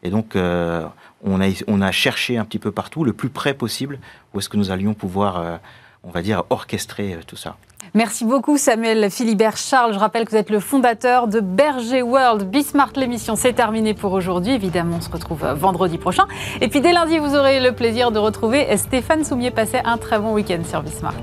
Et donc euh, on, a, cherché un petit peu partout, le plus près possible, où est-ce que nous allions pouvoir, euh, on va dire, orchestrer euh, tout ça. Merci beaucoup Samuel Philibert Charles. Je rappelle que vous êtes le fondateur de Berger World. Bismart, l'émission, c'est terminé pour aujourd'hui. Évidemment, on se retrouve vendredi prochain. Et puis dès lundi, vous aurez le plaisir de retrouver Stéphane Soumier. Passez un très bon week-end sur Bismart.